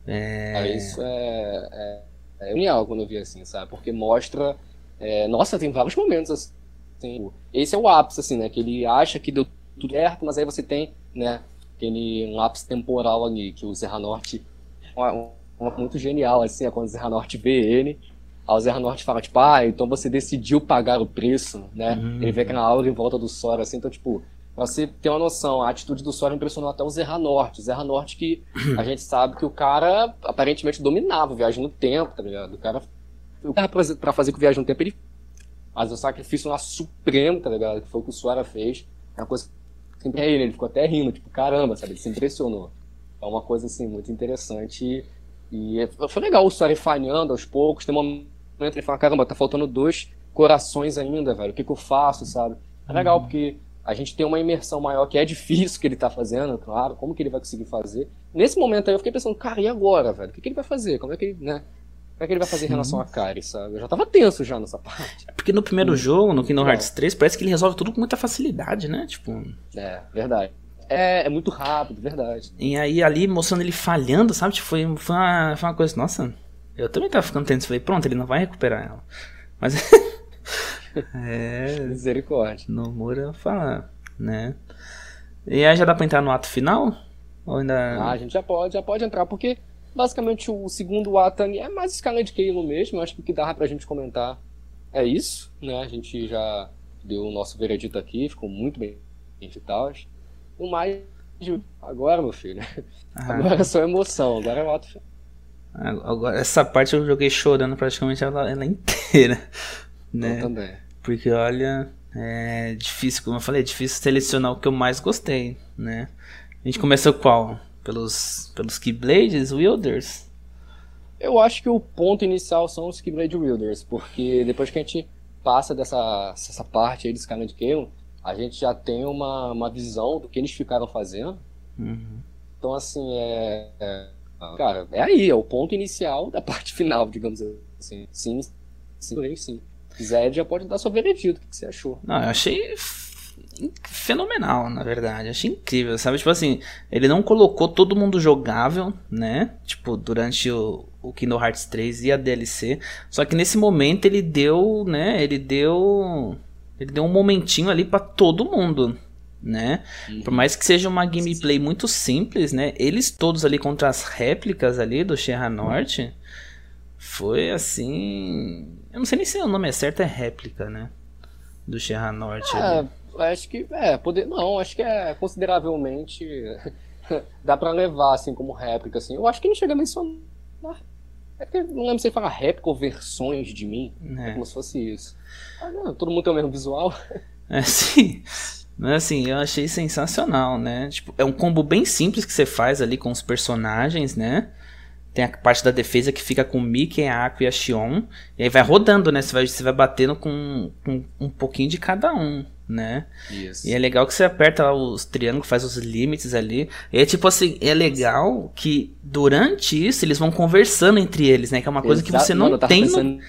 Speaker 2: É... Ah, isso é, é, é genial quando eu vi assim, sabe? Porque mostra. É, nossa, tem vários momentos assim. Esse é o ápice, assim, né? Que ele acha que deu tudo certo, mas aí você tem, né? Aquele um ápice temporal ali, que o Serranorte muito genial, assim, é quando o Zé Norte vê ele. Aí o Zé Norte fala, tipo, ah, então você decidiu pagar o preço, né? Uhum. Ele vê aquela aula em volta do Sora, assim, então, tipo, pra você ter uma noção, a atitude do Sora impressionou até o Zerra Norte. Zerra Norte que a gente sabe que o cara aparentemente dominava viagem no tempo, tá ligado? O cara, o cara pra, fazer com o viagem no tempo, ele faz o sacrifício lá supremo, tá ligado? Que foi o que o Sora fez. É uma coisa que sempre é ele, ele ficou até rindo, tipo, caramba, sabe? Ele se impressionou. É uma coisa, assim, muito interessante e foi legal o Sora falhando aos poucos. Tem um momento que ele fala: caramba, tá faltando dois corações ainda, velho. O que, que eu faço, sabe? É legal, uhum. porque a gente tem uma imersão maior, que é difícil que ele tá fazendo, claro, como que ele vai conseguir fazer. Nesse momento aí eu fiquei pensando, cara, e agora, velho? O que, que ele vai fazer? Como é que ele, né? Como é que ele vai fazer em relação a Kari, sabe? Eu já tava tenso já nessa parte.
Speaker 1: É porque no primeiro hum. jogo, no Kingdom Hearts 3, parece que ele resolve tudo com muita facilidade, né? Tipo.
Speaker 2: É, verdade. É, é muito rápido, verdade.
Speaker 1: E aí ali mostrando ele falhando, sabe? Tipo, foi, foi, uma, foi uma coisa. Nossa, eu também tava ficando tenso. Falei, pronto, ele não vai recuperar ela. Mas. *laughs*
Speaker 2: é. Misericórdia.
Speaker 1: No Mura falar, né? E aí já dá pra entrar no ato final? Ou ainda.
Speaker 2: Ah, a gente já pode, já pode entrar, porque basicamente o segundo ato é mais escala de Kalo mesmo. Acho que o que dá pra gente comentar é isso, né? A gente já deu o nosso veredito aqui, ficou muito bem e tal. O mais agora, meu filho. Ah. Agora é só emoção, agora é o ato final.
Speaker 1: Agora, essa parte eu joguei chorando praticamente ela, ela inteira. Né?
Speaker 2: Eu também.
Speaker 1: Porque olha, é difícil, como eu falei, é difícil selecionar o que eu mais gostei, né? A gente começou qual? Pelos, pelos Keyblades, Wielders?
Speaker 2: Eu acho que o ponto inicial são os Keyblade Wielders, porque depois que a gente passa dessa, dessa parte aí do Skyland Kale, a gente já tem uma, uma visão do que eles ficaram fazendo.
Speaker 1: Uhum.
Speaker 2: Então, assim, é, é Cara, é aí, é o ponto inicial da *laughs* parte final, digamos assim. Sim, sim, sim. Zé já pode dar seu veredito, o que você achou?
Speaker 1: Não, eu achei fenomenal, na verdade. Achei incrível, sabe? Tipo assim, ele não colocou todo mundo jogável, né? Tipo, durante o, o Kingdom Hearts 3 e a DLC. Só que nesse momento ele deu, né? Ele deu. Ele deu um momentinho ali para todo mundo, né? Uhum. Por mais que seja uma gameplay muito simples, né? Eles todos ali contra as réplicas ali do Sierra Norte foi assim, eu não sei nem se o nome é certo, é réplica, né? Do Sierra Norte.
Speaker 2: É, acho que é, poder, não, acho que é consideravelmente *laughs* dá para levar assim como réplica assim. Eu acho que não chega a mencionar é porque não lembro se ele fala réplica ou versões de mim. É. é como se fosse isso. Ah, não, todo mundo tem o mesmo visual. *laughs*
Speaker 1: É, sim. Mas assim, eu achei sensacional, né? Tipo, é um combo bem simples que você faz ali com os personagens, né? Tem a parte da defesa que fica com o Mickey, a Aqua e a Xion. E aí vai rodando, né? Você vai, você vai batendo com, com um pouquinho de cada um, né?
Speaker 2: Isso.
Speaker 1: E é legal que você aperta lá os triângulos, faz os limites ali. E é tipo assim, é legal que durante isso eles vão conversando entre eles, né? Que é uma coisa Exato. que você não Mano, tem. No...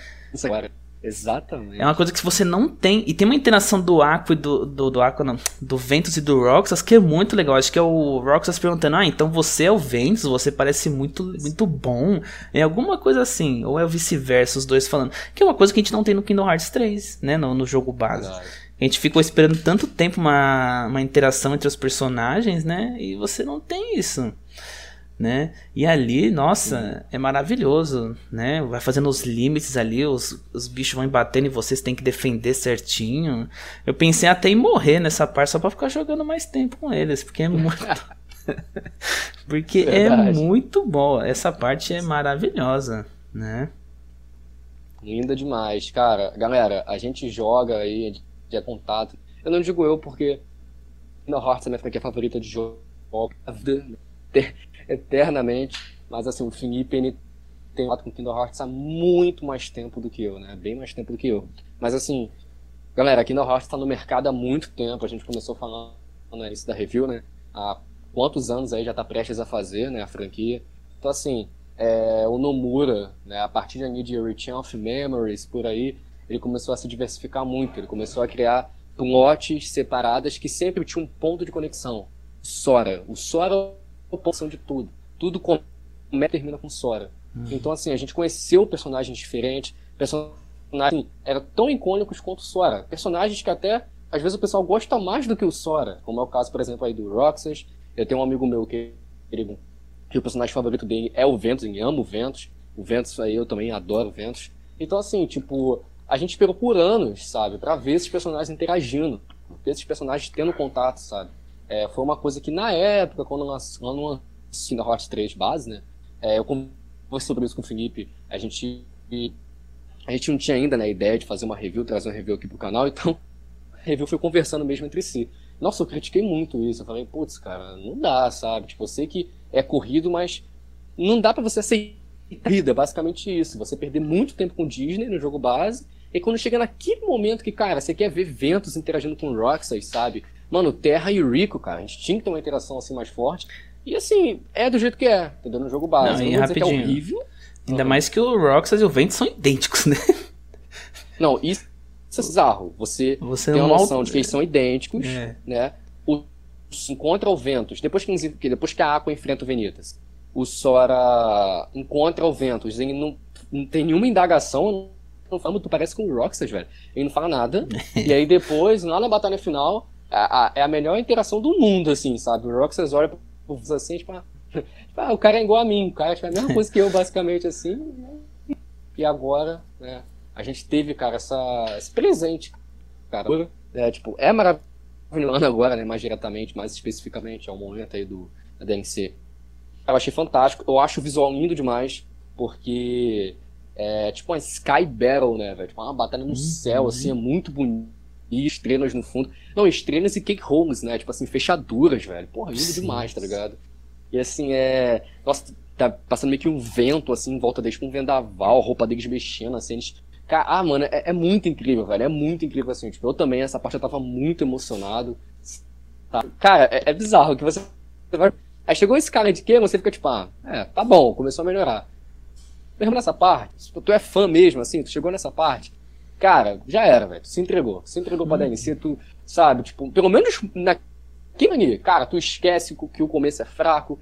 Speaker 2: Agora. Exatamente.
Speaker 1: É uma coisa que você não tem. E tem uma interação do Aqua e do, do, do Aqua, não, do Ventus e do Roxas que é muito legal. Acho que é o Roxas perguntando: Ah, então você é o Ventus, você parece muito, muito bom. É alguma coisa assim. Ou é o vice-versa, os dois falando. Que é uma coisa que a gente não tem no Kingdom Hearts 3, né? No, no jogo base. Verdade. A gente ficou esperando tanto tempo uma, uma interação entre os personagens, né? E você não tem isso né? E ali, nossa, é maravilhoso, né? Vai fazendo os limites ali, os, os bichos vão batendo e vocês têm que defender certinho. Eu pensei até em morrer nessa parte só pra ficar jogando mais tempo com eles, porque é muito. *laughs* porque é Verdade. é muito bom. Essa parte é maravilhosa, né?
Speaker 2: Linda demais, cara. Galera, a gente joga aí, de contato. Eu não digo eu porque Kingdom Hearts é minha franquia favorita de jogo eternamente. Mas assim, o Felipe ele tem com Kingdom Hearts há muito mais tempo do que eu, né? Bem mais tempo do que eu. Mas assim, galera, Kingdom Hearts está no mercado há muito tempo. A gente começou falando né, isso da review, né? Há quantos anos aí já está prestes a fazer, né? A franquia. Então assim, é, o Nomura, né? A partir de Return of Memories, por aí, ele começou a se diversificar muito. Ele começou a criar plots separadas que sempre tinham um ponto de conexão. Sora. O Sora proporção de tudo. Tudo começa e termina com Sora. Uhum. Então, assim, a gente conheceu personagens diferentes, personagens assim, eram tão icônicos quanto Sora. Personagens que até, às vezes, o pessoal gosta mais do que o Sora, como é o caso, por exemplo, aí do Roxas. Eu tenho um amigo meu que, ele, que o personagem favorito dele é o Ventus, ele ama o Ventus. O Ventus aí eu também adoro o Ventus. Então, assim, tipo, a gente esperou por anos, sabe, para ver esses personagens interagindo, ver esses personagens tendo contato, sabe. É, foi uma coisa que na época, quando nós quando na Hot 3 base, né? É, eu conversei sobre isso com o Felipe. A gente, a gente não tinha ainda né, a ideia de fazer uma review, trazer uma review aqui pro canal, então a review foi conversando mesmo entre si. Nossa, eu critiquei muito isso. Eu falei, putz, cara, não dá, sabe? Tipo, eu sei que é corrido, mas não dá para você aceitar. É basicamente isso. Você perder muito tempo com Disney no jogo base, e quando chega naquele momento que, cara, você quer ver ventos interagindo com Roxas, sabe? Mano, Terra e Rico, cara, a gente tinha que ter uma interação assim mais forte. E assim, é do jeito que é, entendeu? No jogo básico.
Speaker 1: Não, e
Speaker 2: é
Speaker 1: rapidinho.
Speaker 2: horrível.
Speaker 1: Ainda mais que o Roxas e o Ventus são idênticos, né? *laughs*
Speaker 2: Não, isso é bizarro. Você,
Speaker 1: Você
Speaker 2: tem
Speaker 1: não
Speaker 2: uma
Speaker 1: mal-
Speaker 2: noção de que eles são idênticos,
Speaker 1: É.
Speaker 2: né? O se encontra o Ventus, depois que depois que a Aqua enfrenta o Venitas, o Sora encontra o Ventus, ele não, não tem nenhuma indagação, não fala, tu parece com o Roxas, velho. Ele não fala nada. *laughs* e aí depois, lá na batalha final, a- a- é a melhor interação do mundo, assim, sabe? O Roxas olha pro assim, tipo, ah, tipo, ah, o cara é igual a mim, o cara é a mesma coisa que eu, basicamente, assim. né? E agora, né, a gente teve, cara, essa, esse presente, cara. É, tipo, é maravilhoso agora, né, mais diretamente, mais especificamente, é o momento aí do da DNC. Eu achei fantástico, eu acho o visual lindo demais, porque é tipo uma Sky Battle, né, velho? Tipo, uma batalha no céu, assim, é muito bonito. E estrelas no fundo. Não, estrelas e cake holes, né? Tipo assim, fechaduras, velho. Porra, lindo
Speaker 1: Sim.
Speaker 2: demais, tá ligado? E assim, é. Nossa, tá passando meio que um vento, assim, em volta deles, com um vendaval, roupa deles mexendo, assim, eles. Ah, mano, é, é muito incrível, velho. É muito incrível, assim. Tipo, eu também, essa parte eu tava muito emocionado. Tá? Cara, é, é bizarro que você. Aí chegou esse cara de quê? Você fica tipo, ah, é, tá bom, começou a melhorar. Mesmo nessa parte, tu é fã mesmo, assim, tu chegou nessa parte, cara, já era, velho. Tu se entregou. Se entregou pra DLC, tu, sabe, tipo, pelo menos naquele ali, cara, tu esquece que o começo é fraco,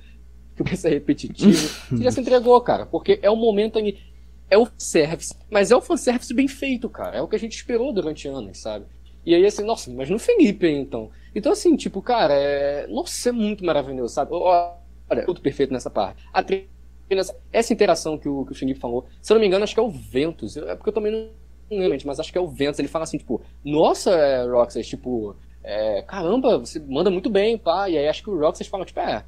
Speaker 2: que o começo é repetitivo. *laughs* Você já se entregou, cara, porque é o momento ali. É o service, mas é o fanservice bem feito, cara. É o que a gente esperou durante anos, sabe? E aí, assim, nossa, mas no Felipe, então. Então, assim, tipo, cara, é. Nossa, é muito maravilhoso, sabe? Olha, tudo perfeito nessa parte. A trilha Essa interação que o, que o Felipe falou, se eu não me engano, acho que é o Ventus. É porque eu também não mas acho que é o Ventus. Ele fala assim, tipo, nossa, é, Roxas, tipo, é, caramba, você manda muito bem, pá. E aí acho que o Roxas fala, tipo, é.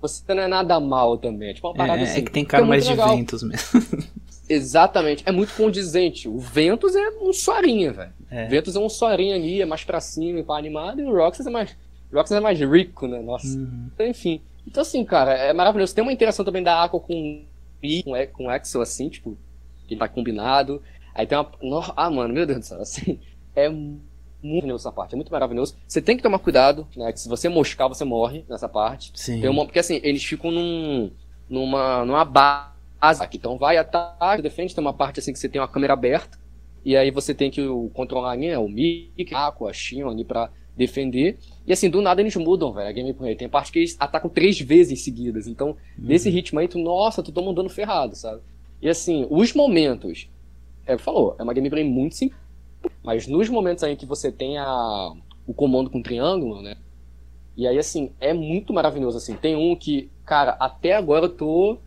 Speaker 2: Você não é nada mal também. É tipo uma parada
Speaker 1: É,
Speaker 2: assim.
Speaker 1: é que tem cara
Speaker 2: é
Speaker 1: mais
Speaker 2: muito
Speaker 1: de
Speaker 2: legal.
Speaker 1: Ventus mesmo. *laughs*
Speaker 2: Exatamente, é muito condizente. O Ventus é um soarinha, velho.
Speaker 1: É.
Speaker 2: O Ventus é um soarinha ali, é mais pra cima e pra animado, e o Roxas é mais. O Roxas é mais rico, né? Nossa.
Speaker 1: Uhum.
Speaker 2: Então, enfim. Então, assim, cara, é maravilhoso. Tem uma interação também da Aqua com I, com, com Axel, assim, tipo, que tá combinado. Aí tem uma. no- Ah, mano, meu Deus do céu, assim. É muito maravilhoso essa parte, é muito maravilhoso. Você tem que tomar cuidado, né? Que se você moscar, você morre nessa parte.
Speaker 1: Sim.
Speaker 2: Tem uma, porque assim, eles ficam num, numa, numa base. aqui. Então vai, ataca, defende, tem uma parte assim que você tem uma câmera aberta. E aí você tem que o- controlar né, o Mickey, a Shion ali pra defender. E assim, do nada eles mudam, velho, a gameplay. Tem parte que eles atacam três vezes seguidas. Então, nesse ritmo aí, tu, nossa, tu toma um dano ferrado, sabe? E assim, os momentos. É, falou, é uma gameplay muito simples. Mas nos momentos aí que você tem a, o comando com triângulo, né? E aí, assim, é muito maravilhoso, assim. Tem um que, cara, até agora eu tô.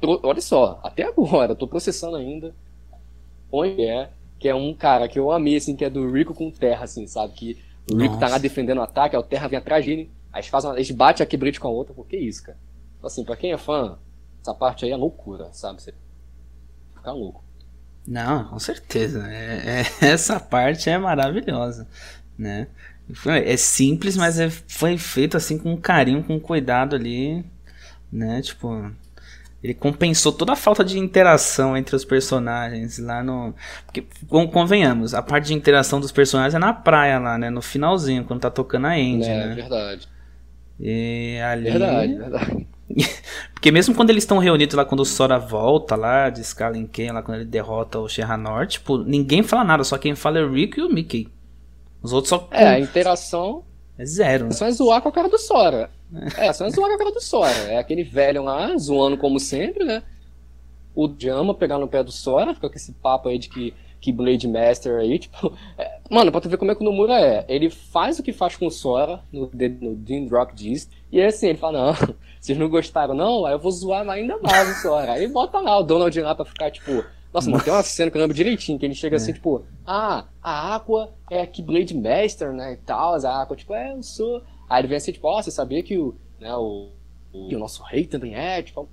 Speaker 2: tô- olha só, até agora eu tô processando ainda. Onde é, que é um cara que eu amei, assim, que é do Rico com Terra, assim, sabe? Que o Rico tá lá
Speaker 1: Nossa.
Speaker 2: defendendo o ataque, aí o Terra vem atrás dele, aí eles fazem eles batem a quebrite com a outra, pô, que isso, cara? Então, assim, pra quem é fã, essa parte aí é loucura, sabe? Você fica louco.
Speaker 1: Não, com certeza. É- é- *laughs* essa parte é maravilhosa, né? É simples, mas é- foi feito assim com carinho, com cuidado ali, né? Tipo, ele compensou toda a falta de interação entre os personagens lá no. Porque, con- convenhamos, a parte de interação dos personagens é na praia lá, né? No finalzinho, quando tá tocando a End,
Speaker 2: é,
Speaker 1: né?
Speaker 2: verdade.
Speaker 1: E ali.
Speaker 2: Verdade, verdade. *laughs*
Speaker 1: Porque mesmo quando eles estão reunidos lá, quando o Sora volta lá de Skalenken, lá quando ele derrota o Sherranor, tipo, ninguém fala nada, só quem fala é o Rick e o Mickey. Os outros só.
Speaker 2: É, a interação
Speaker 1: É zero.
Speaker 2: só é zoar com a cara do Sora. É, só é zoar com a cara do Sora. É aquele velho lá, zoando como sempre, né? O Jama pegar no pé do Sora, fica com esse papo aí de que, que Blade Master aí, *laughs* tipo. é, mano, pra tu ver como é que o Nomura é. Ele faz o que faz com o Sora no, no Dean Rock Diz, e aí assim, ele fala, não, *laughs* vocês não gostaram, não? Aí eu vou zoar ainda mais o Sora. Aí bota lá o Donald lá pra ficar, tipo. Nossa, mano, tem uma cena que eu lembro direitinho, que ele chega assim, tipo, ah, a Aqua é a Keyblade Master, né, e tal, a Aqua, tipo, é, eu sou... Aí ele vem assim, tipo, ó, você sabia que o, né, o, o, nosso rei também é, tipo,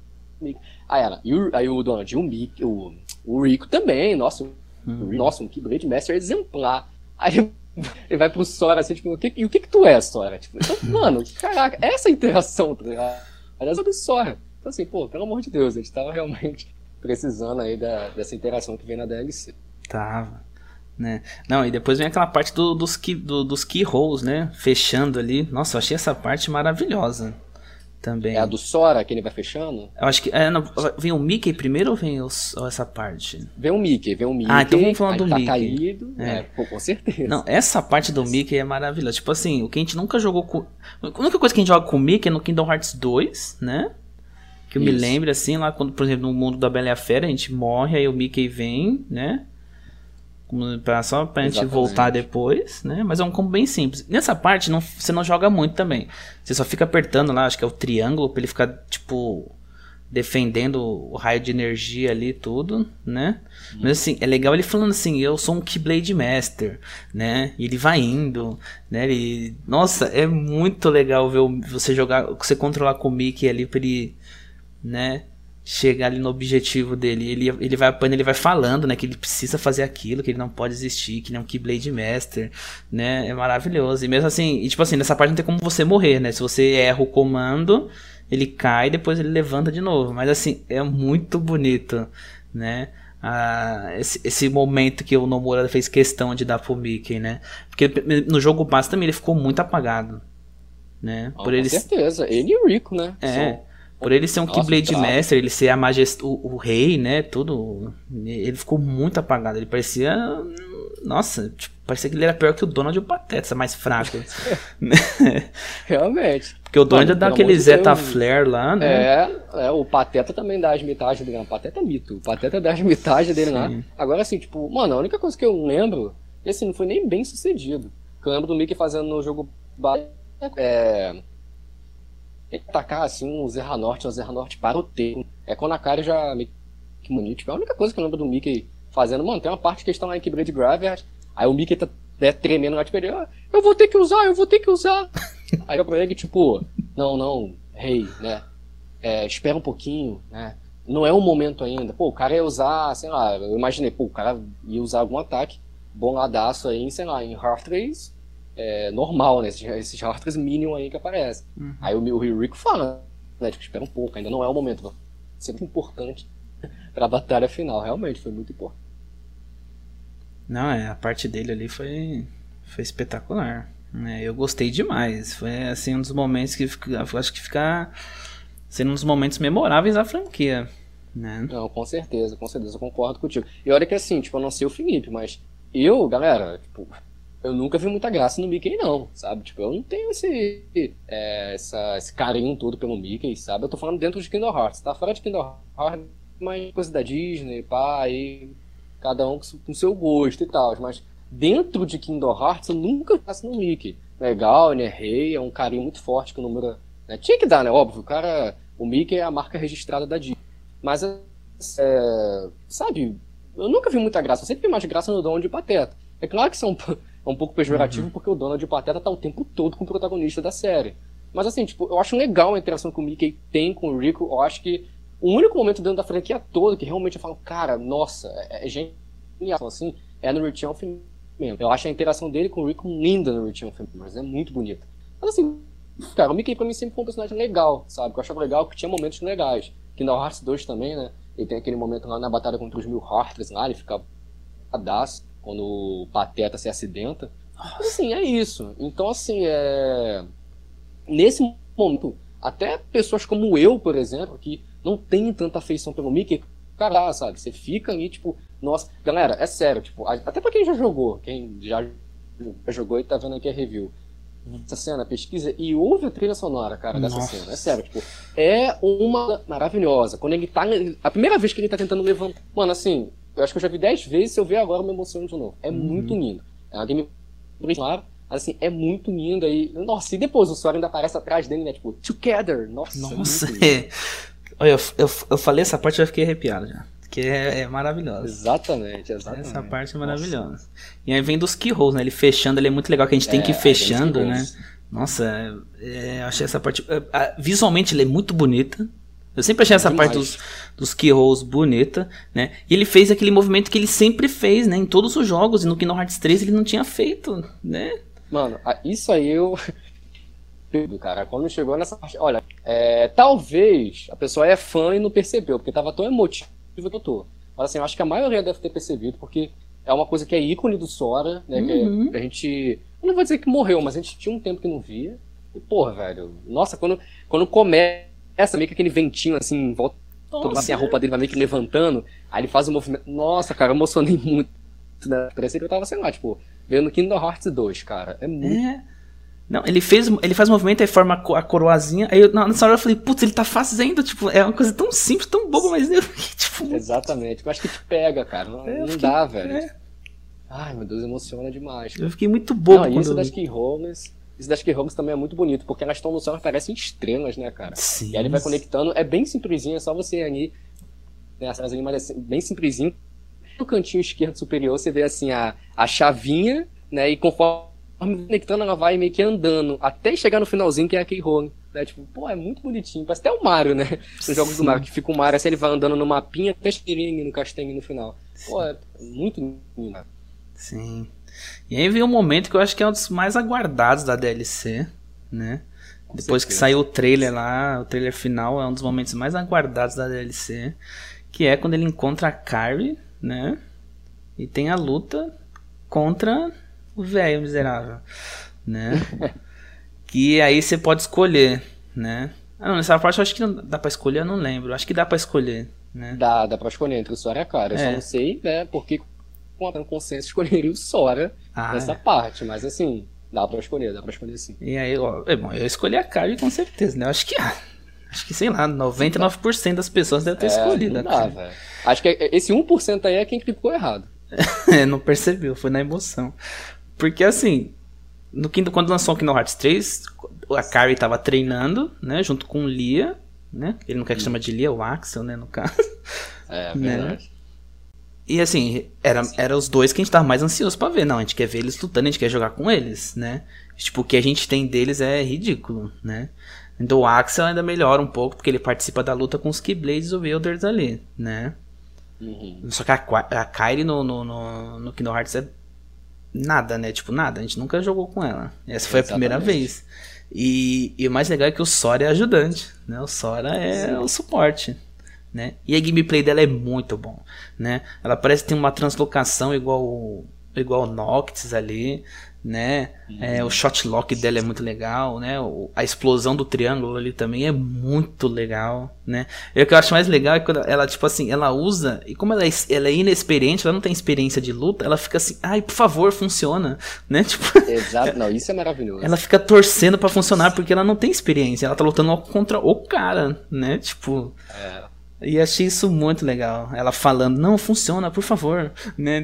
Speaker 2: aí ela, e o, aí o Donald, o Mickey, o, o Rico também, nossa, o,
Speaker 1: Uhum.
Speaker 2: nossa, um Keyblade Master exemplar. Aí *laughs* ele vai pro Sora, assim, tipo, o que, e o que que tu é, Sora? Tipo, então, *laughs* mano, caraca, essa interação, tá ligado? Aliás, é Sora. Então, assim, pô, pelo amor de Deus, a gente tava realmente *laughs* precisando aí da, dessa interação que vem na DLC.
Speaker 1: Tava. Né? Não, e depois vem aquela parte do, dos, key, do, dos keyholes, né? Fechando ali. Nossa, eu achei essa parte maravilhosa também.
Speaker 2: É a do Sora que ele vai fechando?
Speaker 1: Eu acho que. É, não, vem o Mickey primeiro ou vem os, ou essa parte?
Speaker 2: Vem o Mickey, vem o Mickey.
Speaker 1: Ah, então vamos falar do
Speaker 2: tá
Speaker 1: Mickey.
Speaker 2: caído.
Speaker 1: É.
Speaker 2: É, pô, com certeza.
Speaker 1: Não, essa parte do Mickey é maravilhosa. Tipo assim, o que a gente nunca jogou com. A única coisa que a gente joga com o Mickey é no Kingdom Hearts 2, né? Que eu me
Speaker 2: Isso.
Speaker 1: lembro assim, lá quando, por exemplo, no mundo da Bela e a Fera, a gente morre, aí o Mickey vem, né? Pra- Só pra gente
Speaker 2: Exatamente.
Speaker 1: voltar depois, né? Mas é um combo bem simples. Nessa parte, não, você não joga muito também. Você só fica apertando lá, acho que é o triângulo, pra ele ficar, tipo, defendendo o raio de energia ali e tudo, né? Mas assim, é legal ele falando assim, eu sou um Keyblade Master, né? E ele vai indo, né? Ele... Nossa, é muito legal ver você jogar, você controlar com o Mickey ali pra ele, né? Chegar ali no objetivo dele. Ele, ele vai apanhando, ele vai falando, né? Que ele precisa fazer aquilo, que ele não pode desistir, que ele é um Keyblade Master, né? É maravilhoso. E mesmo assim, e tipo assim, nessa parte não tem como você morrer, né? Se você erra o comando, ele cai depois ele levanta de novo. Mas assim, é muito bonito, né? Ah, esse, esse momento que o Nomura fez questão de dar pro Mickey, né? Porque no jogo base também ele ficou muito apagado, né?
Speaker 2: Ah,
Speaker 1: Por
Speaker 2: com
Speaker 1: ele,
Speaker 2: certeza. Ele e o Rico, né?
Speaker 1: é,
Speaker 2: São-
Speaker 1: por ele ser um
Speaker 2: Nossa,
Speaker 1: Keyblade. Master, ele ser a majest... o, o rei, né? Tudo. Ele ficou muito apagado. Ele parecia. Nossa, tipo, parecia que ele era pior que o Donald e o Pateta, mais fraco. *laughs* *laughs*
Speaker 2: Realmente.
Speaker 1: Porque o Donald dá aquele Zeta
Speaker 2: Deus.
Speaker 1: Flare lá, né?
Speaker 2: É, é, o Pateta também dá as mitagens dele. O Pateta é mito. O Pateta dá as *laughs* mitagens dele lá.
Speaker 1: Sim.
Speaker 2: Agora, assim, tipo, mano, a única coisa que eu lembro, e assim, não foi nem bem sucedido. Que eu lembro do Mickey fazendo no jogo é. Ele atacar assim um Zerra Norte, um Zerra Norte para o tempo. É quando a cara já meio que bonito. Tipo, é a única coisa que eu lembro do Mickey fazendo, mano, tem uma parte que eles estão lá em Keyblade Graveyard, aí o Mickey tá né, tremendo lá, tipo, ele, "Ah, eu vou ter que usar, eu vou ter que usar. *laughs* aí eu pra ele, tipo, não, não, rei, né? É, espera um pouquinho, né? Não é o momento ainda. Pô, o cara ia usar, sei lá, eu imaginei, pô, o cara ia usar algum ataque boladaço aí, sei lá, em Hearthrace, é, normal, né? Esses, esses Hearthrace Minion aí que aparecem.
Speaker 1: Uhum.
Speaker 2: Aí o, o Rico fala, né? Tipo, espera um pouco, ainda não é o momento. Muito importante *laughs* pra batalha final. Realmente, foi muito importante.
Speaker 1: Não, é, a parte dele ali foi, foi espetacular. Né? Eu gostei demais. Foi assim um dos momentos que acho que fica sendo um dos momentos memoráveis da franquia. Né?
Speaker 2: Não, com certeza, com certeza, eu concordo contigo. E olha que assim, tipo, eu não sei o Felipe, mas eu, galera, tipo, eu nunca vi muita graça no Mickey, não, sabe? Tipo, eu não tenho esse, é, essa, esse carinho todo pelo Mickey, sabe? Eu tô falando dentro de Kingdom Hearts, tá fora de Kingdom Hearts, mas coisa da Disney, pá, aí cada um com seu- gosto e tal, mas dentro de Kingdom Hearts eu nunca faço no Mickey. Legal, ele é rei, é um carinho muito forte que o número. Né? Tinha que dar, né? Óbvio, o cara. O Mickey é a marca registrada da Disney. Mas, é, sabe, eu nunca vi muita graça. Eu sempre vi mais graça no Donald e Pateta. É claro que isso é um, pouco pejorativo, porque o Donald e o Pateta tá o tempo todo com o protagonista da série. Mas assim, tipo, eu acho legal a interação que o Mickey tem com o Rico. Eu acho que o único momento dentro da franquia toda que realmente eu falo, cara, nossa, é, é genial, assim, é no Return of Members. Eu acho a interação dele com o Rico linda no Return of Members, é muito bonita. Mas assim, cara, o Mickey pra mim sempre foi um personagem legal, sabe? Que eu achava legal que tinha momentos legais. Kingdom Hearts 2 também, né? Ele tem aquele momento lá na batalha contra os mil Heartless lá, ele fica cadastro quando o Pateta se acidenta. Assim, é isso. Então, assim, é. Nesse momento, até pessoas como eu, por exemplo, que não tem tanta afeição pelo Mickey, cara, sabe? Você fica ali, tipo, nossa. Galera, é sério, tipo, até pra quem já jogou, quem já já jogou e tá vendo aqui a review. Essa cena, pesquisa e ouve a trilha sonora, cara, dessa
Speaker 1: Nossa.
Speaker 2: cena. É sério, tipo, é uma maravilhosa. Quando ele tá. A primeira vez que ele tá tentando levantar. Mano, assim, eu acho que eu já vi 10 vezes, se eu ver agora eu me emociono de novo. É muito lindo. É uma game claro, mas assim, é muito lindo aí. Nossa, e depois o Sora ainda aparece atrás dele, né? Tipo, together. Nossa,
Speaker 1: Nossa,
Speaker 2: muito lindo.
Speaker 1: é. *laughs* Olha, eu, eu, eu falei essa parte e já fiquei arrepiado já. Que é, é maravilhosa.
Speaker 2: Exatamente, exatamente.
Speaker 1: Essa parte é maravilhosa. E aí vem dos keyholes, né? Ele fechando, ele é muito legal que a gente tem
Speaker 2: É,
Speaker 1: que ir
Speaker 2: vem
Speaker 1: fechando, né? Nossa, é, eu achei essa parte. é, Visualmente ele é muito bonita. Eu sempre achei essa
Speaker 2: Demais.
Speaker 1: parte dos, dos keyholes bonita, né? E ele fez aquele movimento que ele sempre fez, né? Em todos os jogos. E no Kingdom Hearts 3 ele não tinha feito, né?
Speaker 2: Mano, isso aí eu. Tudo, *laughs* cara. Quando chegou nessa parte. Olha, é, talvez a pessoa é fã e não percebeu, porque tava tão emotivo que eu tô. Mas assim, eu acho que a maioria deve ter percebido, porque é uma coisa que é ícone do Sora, né? Uhum. Que a gente. Eu não vou dizer que morreu, mas a gente tinha um tempo que não via. E, porra, velho, nossa, quando, quando começa meio que aquele ventinho assim, em volta, toda assim, a roupa dele vai meio que levantando, aí ele faz um movimento. Nossa, cara, eu emocionei *laughs* muito. Né? Parecia que eu tava, sei lá, tipo, vendo Kingdom Hearts 2, cara. É muito. É.
Speaker 1: Não, ele fez, ele faz o movimento e forma a coroazinha. Aí eu, nessa hora eu falei, putz, ele tá fazendo, tipo, é uma coisa tão simples, tão boba, mas eu *laughs* tipo.
Speaker 2: Exatamente. Eu acho que te pega, cara. Não, é, não fiquei, dá, velho. É. Ai, meu Deus, emociona demais.
Speaker 1: Cara. Eu fiquei muito bobo.
Speaker 2: Não, isso das Keyhomes. Isso das Keyhomes também é muito bonito, porque elas estão no céu, parecem estrelas, né, cara? Sim. E aí ele vai conectando. É bem simplesinho, é só você ali. Né, as animais é bem simplesinho. No cantinho esquerdo superior, você vê assim a, a chavinha, né? E conforme conectando, ela vai meio que andando até chegar no finalzinho, que é a Keihone. Né? Tipo, pô, é muito bonitinho. Parece até o Mario, né? Nos jogos do Mario, que fica o Mario assim, ele vai andando no mapinha até no castanho no final. Pô, é muito lindo.
Speaker 1: Sim. E aí vem um momento que eu acho que é um dos mais aguardados da DLC, né? Com Depois certeza. que saiu o trailer lá, o trailer final é um dos momentos mais aguardados da DLC, que é quando ele encontra a Carrie, né? E tem a luta contra o velho miserável, né? *laughs* que aí você pode escolher, né? Ah, não, nessa parte eu acho que não dá pra escolher, eu não lembro. Acho que dá pra escolher, né?
Speaker 2: Dá, dá pra escolher entre o Sora e a cara. Eu é. só não sei, né, porque com a consenso escolheria o Sora ah, nessa é. parte, mas assim, dá pra escolher, dá pra escolher sim.
Speaker 1: E aí, ó, é bom, eu escolhi a Kyrie com certeza, né? Eu acho que, *laughs* acho que, sei lá, 99% das pessoas devem ter é, escolhido
Speaker 2: não dá, velho. Acho que esse 1% aí é quem clicou errado. *laughs*
Speaker 1: é, não percebeu, foi na emoção. Porque assim, no Kingdom, quando lançou o Kingdom Hearts 3, a Carrie tava treinando, né, junto com o Lia, né? Ele não quer que chama de Lia, o Axel, né, no caso.
Speaker 2: É, *laughs* né? verdade. Né?
Speaker 1: E assim, era, era os dois que a gente tava mais ansioso para ver. Não, a gente quer ver eles lutando, a gente quer jogar com eles, né? Tipo, o que a gente tem deles é ridículo, né? Então o Axel ainda melhora um pouco, porque ele participa da luta com os Keyblades e o Wielders ali, né? Uhum. Só que a, a Kyrie no, no, no, no Kingdom Hearts é nada, né? Tipo, nada. A gente nunca jogou com ela. Essa foi Exatamente. a primeira vez. E, e, o mais legal é que o Sora é ajudante, né? O Sora é Sim. o suporte, né? E a gameplay dela é muito bom, né? Ela parece ter uma translocação igual igual Noctis ali, né? Uhum. É, o shot lock dela é muito legal, né? O, a explosão do triângulo ali também é muito legal, né? E o que eu acho mais legal é quando ela, tipo assim, ela usa, e como ela é, ela é inexperiente, ela não tem experiência de luta, ela fica assim, ai, por favor, funciona, né? *laughs* Tipo,
Speaker 2: Exato, não, isso é maravilhoso.
Speaker 1: Ela fica torcendo para funcionar porque ela não tem experiência, ela tá lutando contra o cara, né? Tipo. É. E achei isso muito legal. Ela falando, não, funciona, por favor. Né?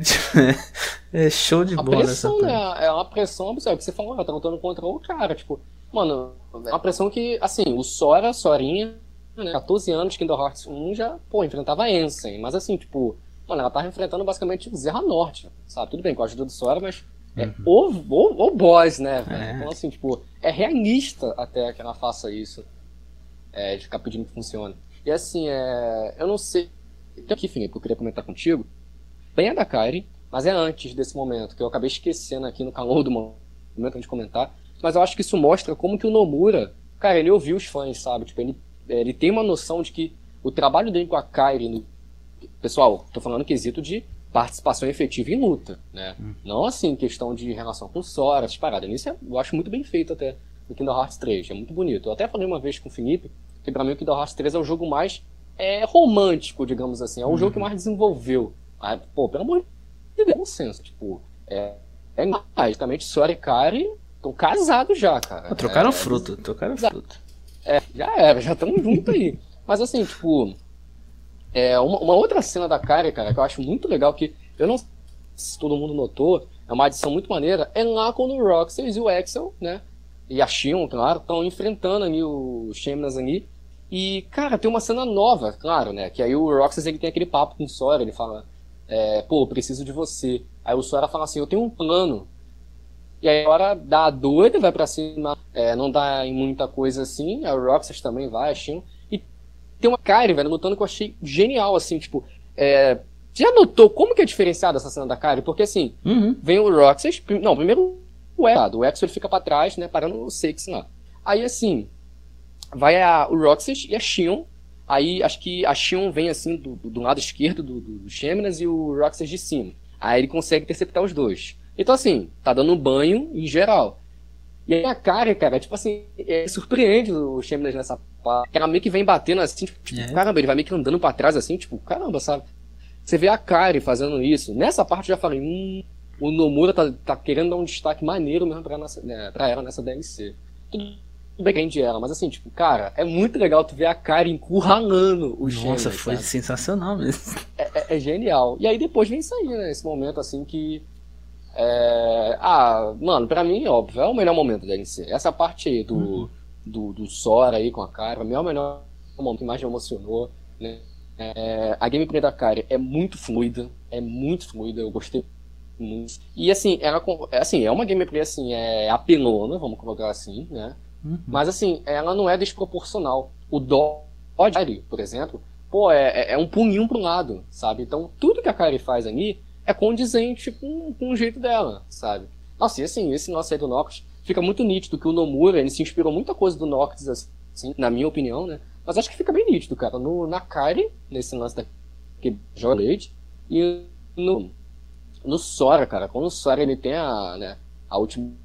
Speaker 1: *laughs* é show de a bola
Speaker 2: pressão, né? É uma pressão absurda. Que você falou, ela tá lutando contra o cara. Tipo, mano, é uma pressão que, assim, o Sora, Sorinha, né, 14 anos, Kingdom Hearts 1 já, pô, enfrentava a Ensen. Mas assim, tipo, mano, ela tava enfrentando basicamente o Zerra Norte, sabe? Tudo bem, com a ajuda do Sora, mas é uhum. o, o, o boss, né? É. Então, assim, tipo, é realista até que ela faça isso. É, de ficar pedindo que funcione. E assim, é, eu não sei. Tem aqui, Felipe, que eu queria comentar contigo. Bem é da Kairi, mas é antes desse momento, que eu acabei esquecendo aqui no calor do momento de comentar. Mas eu acho que isso mostra como que o Nomura, cara, ele ouviu os fãs, sabe? Tipo, ele, ele tem uma noção de que o trabalho dele com a Kairi. No... Pessoal, tô falando quesito de participação efetiva em luta, né? Hum. Não assim, questão de relação com Sora, essas paradas. Isso eu acho muito bem feito até no Kingdom Hearts 3, é muito bonito. Eu até falei uma vez com o Felipe que pra mim o Kingdom Hearts 3 é o jogo mais é, romântico, digamos assim. É o uhum. jogo que mais desenvolveu. Ah, pô, pelo amor de Deus, bom senso. Tipo, é, é basicamente Sora e Kari estão casados já, cara.
Speaker 1: trocaram é, fruto, trocaram fruto.
Speaker 2: É, já era, já estão juntos aí. Mas assim, tipo, é, uma, uma, outra cena da Kari, cara, que eu acho muito legal, que eu não sei se todo mundo notou, é uma adição muito maneira, é lá quando o Roxas e o Axel, né, e a Shion, claro, estão enfrentando ali o Shemnas ali, e, cara, tem uma cena nova, claro, né? Que aí o Roxas ele tem aquele papo com o Sora, ele fala, é, pô, preciso de você. Aí o Sora fala assim, eu tenho um plano. E aí a hora dá doida, vai para cima, é, não dá em muita coisa assim, aí o Roxas também vai, Shin. E tem uma Kairi, velho, lutando que eu achei genial, assim, tipo, é, já notou como que é diferenciada essa cena da Kairi? Porque assim, uhum. vem o Roxas, não, primeiro o Exo, o Exo ele fica para trás, né, parando o Six lá. Aí assim, vai a, o Roxas e a Shion. Aí acho que a Shion vem assim do, do, do lado esquerdo do, do, do Sheminas e o Roxas de cima. Aí ele consegue interceptar os dois. Então, assim, tá dando um banho em geral. E aí a cara, cara, tipo assim, é, surpreende o Chamberlain nessa parte. Ela meio que vem batendo assim, tipo, tipo é. caramba, ele vai meio que andando pra trás assim, tipo, caramba, sabe? Você vê a Kari fazendo isso. Nessa parte eu já falei, hum, o Nomura tá, tá querendo dar um destaque maneiro mesmo pra, nossa, né, pra ela nessa DLC. Tudo bem que ela, mas assim, tipo, cara, é muito legal tu ver a Kari encurralando o
Speaker 1: Nossa, foi sabe? sensacional mesmo.
Speaker 2: É, é, é, genial. E aí depois vem sair, né, esse momento assim que é... Ah, mano, pra mim, óbvio, é o melhor momento da DLC. Essa parte aí do, uhum. do, do Sora aí com a cara, pra mim é o melhor momento que mais me emocionou. Né? É... A gameplay da cara é muito fluida, é muito fluida, eu gostei muito. E assim, ela assim, é uma gameplay assim, é apelona, vamos colocar assim, né? Uhum. Mas assim, ela não é desproporcional. O Dodge, por exemplo, pô, é, é, é um punhinho pro lado, sabe? Então, tudo que a Kari faz ali é condizente com, com o jeito dela, sabe? Nossa, e assim, esse nosso aí do Noctis fica muito nítido que o Nomura, ele se inspirou muita coisa do Noctis, assim, na minha opinião, né? Mas acho que fica bem nítido, cara. No, na Kari, nesse lance da que e no, no Sora, cara. Quando o Sora ele tem a, né, a Ultimate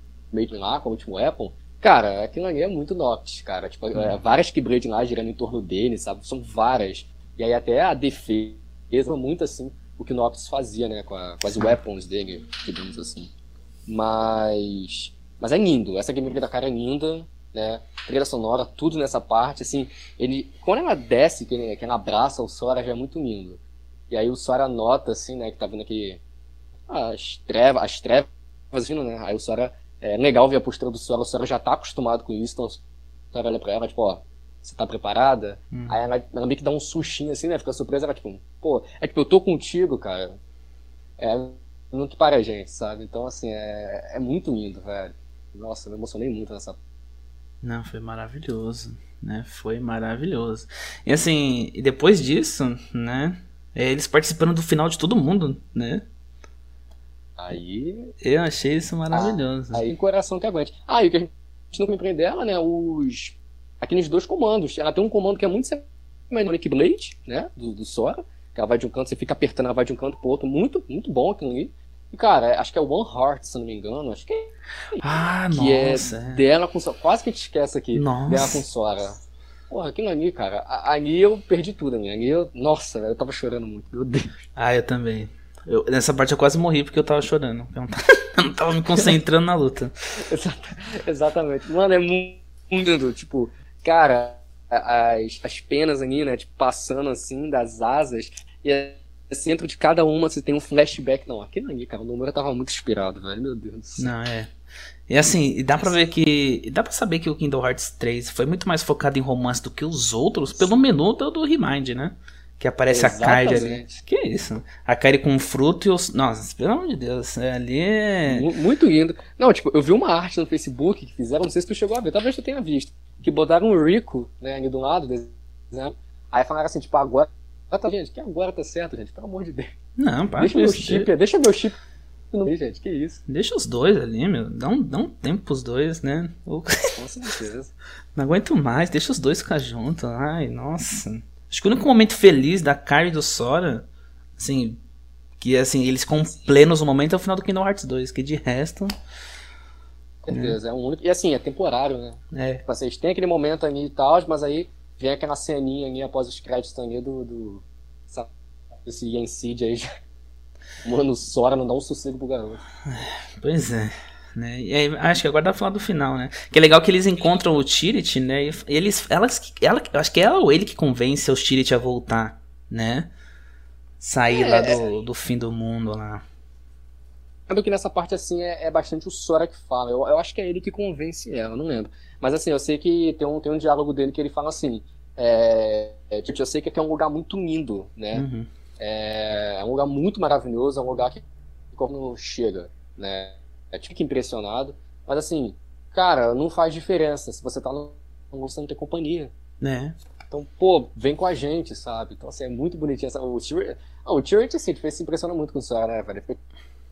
Speaker 2: lá, com o último weapon, cara, aquilo ali é muito Noctis, cara. Tipo, é, uhum. várias Keyblade lá girando em torno dele, sabe? São várias. E aí até a defesa, muito assim o que o Noctis fazia, né, com, a, com as weapons dele, digamos assim. Mas, mas é lindo, essa gameplay da cara é linda, né, trilha sonora, tudo nessa parte, assim, ele, quando ela desce, que, ele, que ela abraça o Sora, já é muito lindo. E aí o Sora nota, assim, né, que tá vendo aqui as trevas, as trevas vindo, né, aí o Sora, é legal ver a postura do Sora, o Sora já tá acostumado com isso, então o Sora olha pra ela, tipo, ó, você tá preparada? Hum. Aí ela, ela, meio que dá um sustinho assim, né? Fica surpresa, ela tipo, pô, é tipo, eu tô contigo, cara. É muito para a gente, sabe? Então, assim, é, é muito lindo, velho. Nossa, eu me emocionei muito nessa.
Speaker 1: Não, foi maravilhoso, né? Foi maravilhoso. E assim, e depois disso, né? Eles participando do final de todo mundo, né?
Speaker 2: Aí.
Speaker 1: Eu achei isso maravilhoso.
Speaker 2: Ah, aí coração que aguente. Ah, e o que a gente não compreende dela, né? Os aqueles dois comandos. Ela tem um comando que é muito semelhante ao Blade, né? Do, do Sora. Que ela vai de um canto, você fica apertando, ela vai de um canto pro outro. Muito, muito bom aquilo ali. E, cara, acho que é One Heart, se não me engano. Acho que é.
Speaker 1: Ah,
Speaker 2: que
Speaker 1: é nossa.
Speaker 2: É dela com Sora. Quase que a gente esquece aqui.
Speaker 1: Nossa.
Speaker 2: Dela com Sora. Porra, aquilo ali, cara. Ali eu perdi tudo, né? Ali eu. Nossa, eu tava chorando muito. Meu Deus.
Speaker 1: Ah, eu também. Eu, nessa parte eu quase morri porque eu tava chorando. Eu não tava, *laughs* eu não tava me concentrando na luta. *laughs*
Speaker 2: Exatamente. Mano, é muito. Tipo, cara, as, as penas ali, né, tipo, passando assim das asas, e assim, dentro de cada uma você tem um flashback. Não, aquilo ali, cara, o número tava muito inspirado, velho, meu Deus do
Speaker 1: céu. Não, é. E assim, dá pra ver que. Dá pra saber que o Kingdom Hearts 3 foi muito mais focado em romance do que os outros, pelo menu do, do Remind, né? Que aparece Exatamente. a Kyrie ali. Que isso? A Kyrie com fruto e os. Nossa, pelo amor de Deus. É, ali é.
Speaker 2: Muito lindo. Não, tipo, eu vi uma arte no Facebook que fizeram, não sei se tu chegou a ver, talvez tu tenha visto que botaram um Rico, né, ali do lado, né? Aí falaram assim, tipo, agora tá, gente, que agora tá certo, gente, pelo amor de Deus.
Speaker 1: Não, para
Speaker 2: Deixa meu chip, de... deixa meu chip meio, gente, que isso.
Speaker 1: Deixa os dois ali, meu, dá um, dá um tempo pros dois, né?
Speaker 2: Com certeza.
Speaker 1: Não aguento mais, deixa os dois ficar juntos, ai, nossa. Acho que o único momento feliz da Kyrie e do Sora, assim, que assim, eles ficam plenos no momento é o final do Kingdom Hearts 2, que de resto...
Speaker 2: Com certeza, é um único. E assim, é temporário, né?
Speaker 1: É. Tipo,
Speaker 2: vocês têm aquele momento ali e tal, mas aí vem aquela ceninha ali após os créditos ali do. do sabe, esse Yensid aí. *laughs* Mano, Sora não dá um sossego pro garoto.
Speaker 1: Pois é. Né? E aí, acho que agora dá pra falar do final, né? Que é legal que eles encontram o Tirit, né? E eles, elas, ela, acho que é ela ou ele que convence o Tirit a voltar, né? Sair é, lá do, do fim do mundo lá.
Speaker 2: lembro que nessa parte, assim, é, é, bastante o Sora que fala. Eu, eu acho que é ele que convence ela, não lembro. Mas, assim, eu sei que tem um, tem um diálogo dele que ele fala assim: é, é, tipo, eu sei que aqui é um lugar muito lindo, né? Uhum. É, é, um lugar muito maravilhoso, é um lugar que quando chega, né? É tipo que impressionado. Mas, assim, cara, não faz diferença se você tá no você não tem companhia.
Speaker 1: Né?
Speaker 2: Então, pô, vem com a gente, sabe? Então, assim, é muito bonitinho. Essa, o Tyrion, ah, o Tyrion, assim, tipo, se impressiona muito com o Sora, né, velho?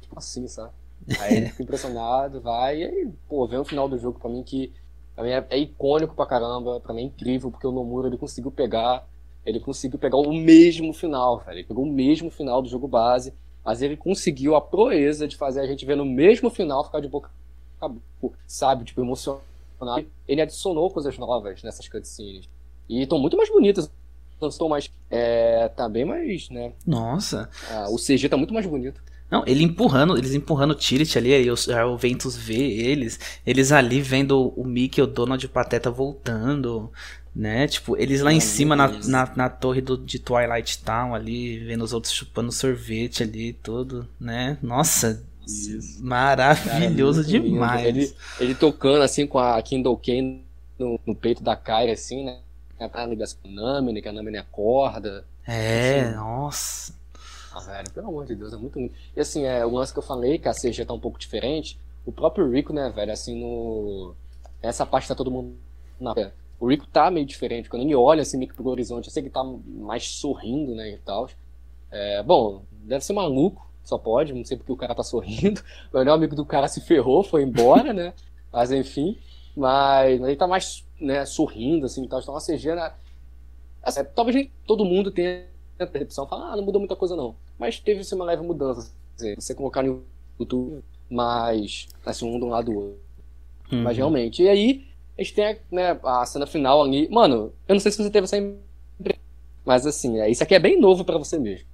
Speaker 2: tipo assim, sabe? Aí ele fica impressionado, vai, e aí, pô, vem o final do jogo pra mim que pra mim é, é, icônico pra caramba, pra mim é incrível, porque o Nomura ele conseguiu pegar, ele conseguiu pegar o mesmo final, velho. Ele pegou o mesmo final do jogo base mas ele conseguiu a proeza de fazer a gente ver no mesmo final ficar de boca sabe, tipo, emocionado. Ele adicionou coisas novas nessas cutscenes. E estão muito mais bonitas. Estão mais. É, tá bem mais, né?
Speaker 1: Nossa.
Speaker 2: Ah, o CG tá muito mais bonito.
Speaker 1: Não, ele empurrando, eles empurrando o Tirit ali, aí o, o Ventus vê eles, eles ali vendo o Mickey e o Donald Pateta voltando, né? Tipo, eles lá em cima na, na, na, torre do, de Twilight Town ali, vendo os outros chupando sorvete ali, tudo, né? Nossa, Isso. maravilhoso Cara, é demais.
Speaker 2: Ele, ele tocando assim com a Kindle Kane no, no peito da Kyrie, assim, né? A ligação com a Nami, né? Que a Nami acorda.
Speaker 1: É, assim. nossa.
Speaker 2: Ah, velho, pelo amor de Deus, é muito lindo. E assim, é, o lance que eu falei, que a CG tá um pouco diferente, o próprio Rico, né, velho, assim, no. Essa parte tá todo mundo na. O Rico tá meio diferente, quando ele olha assim meio que pro horizonte, eu sei que ele tá mais sorrindo, né, e tal. É, bom, deve ser maluco, só pode, não sei porque o cara tá sorrindo. *laughs* O melhor amigo do cara se ferrou, foi embora, né? Mas enfim. Mas, mas ele tá mais né, sorrindo, assim, tal. Então a CG, né? Assim, talvez todo mundo tenha a percepção, fala, ah, não mudou muita coisa não. Mas teve assim, uma leve mudança. Assim, você colocar no YouTube mais, assim, um de um lado do outro. Uhum. Mas realmente. E aí, a gente tem né, a cena final ali. Mano, eu não sei se você teve essa impressão. Mas assim, é, isso aqui é bem novo para você mesmo.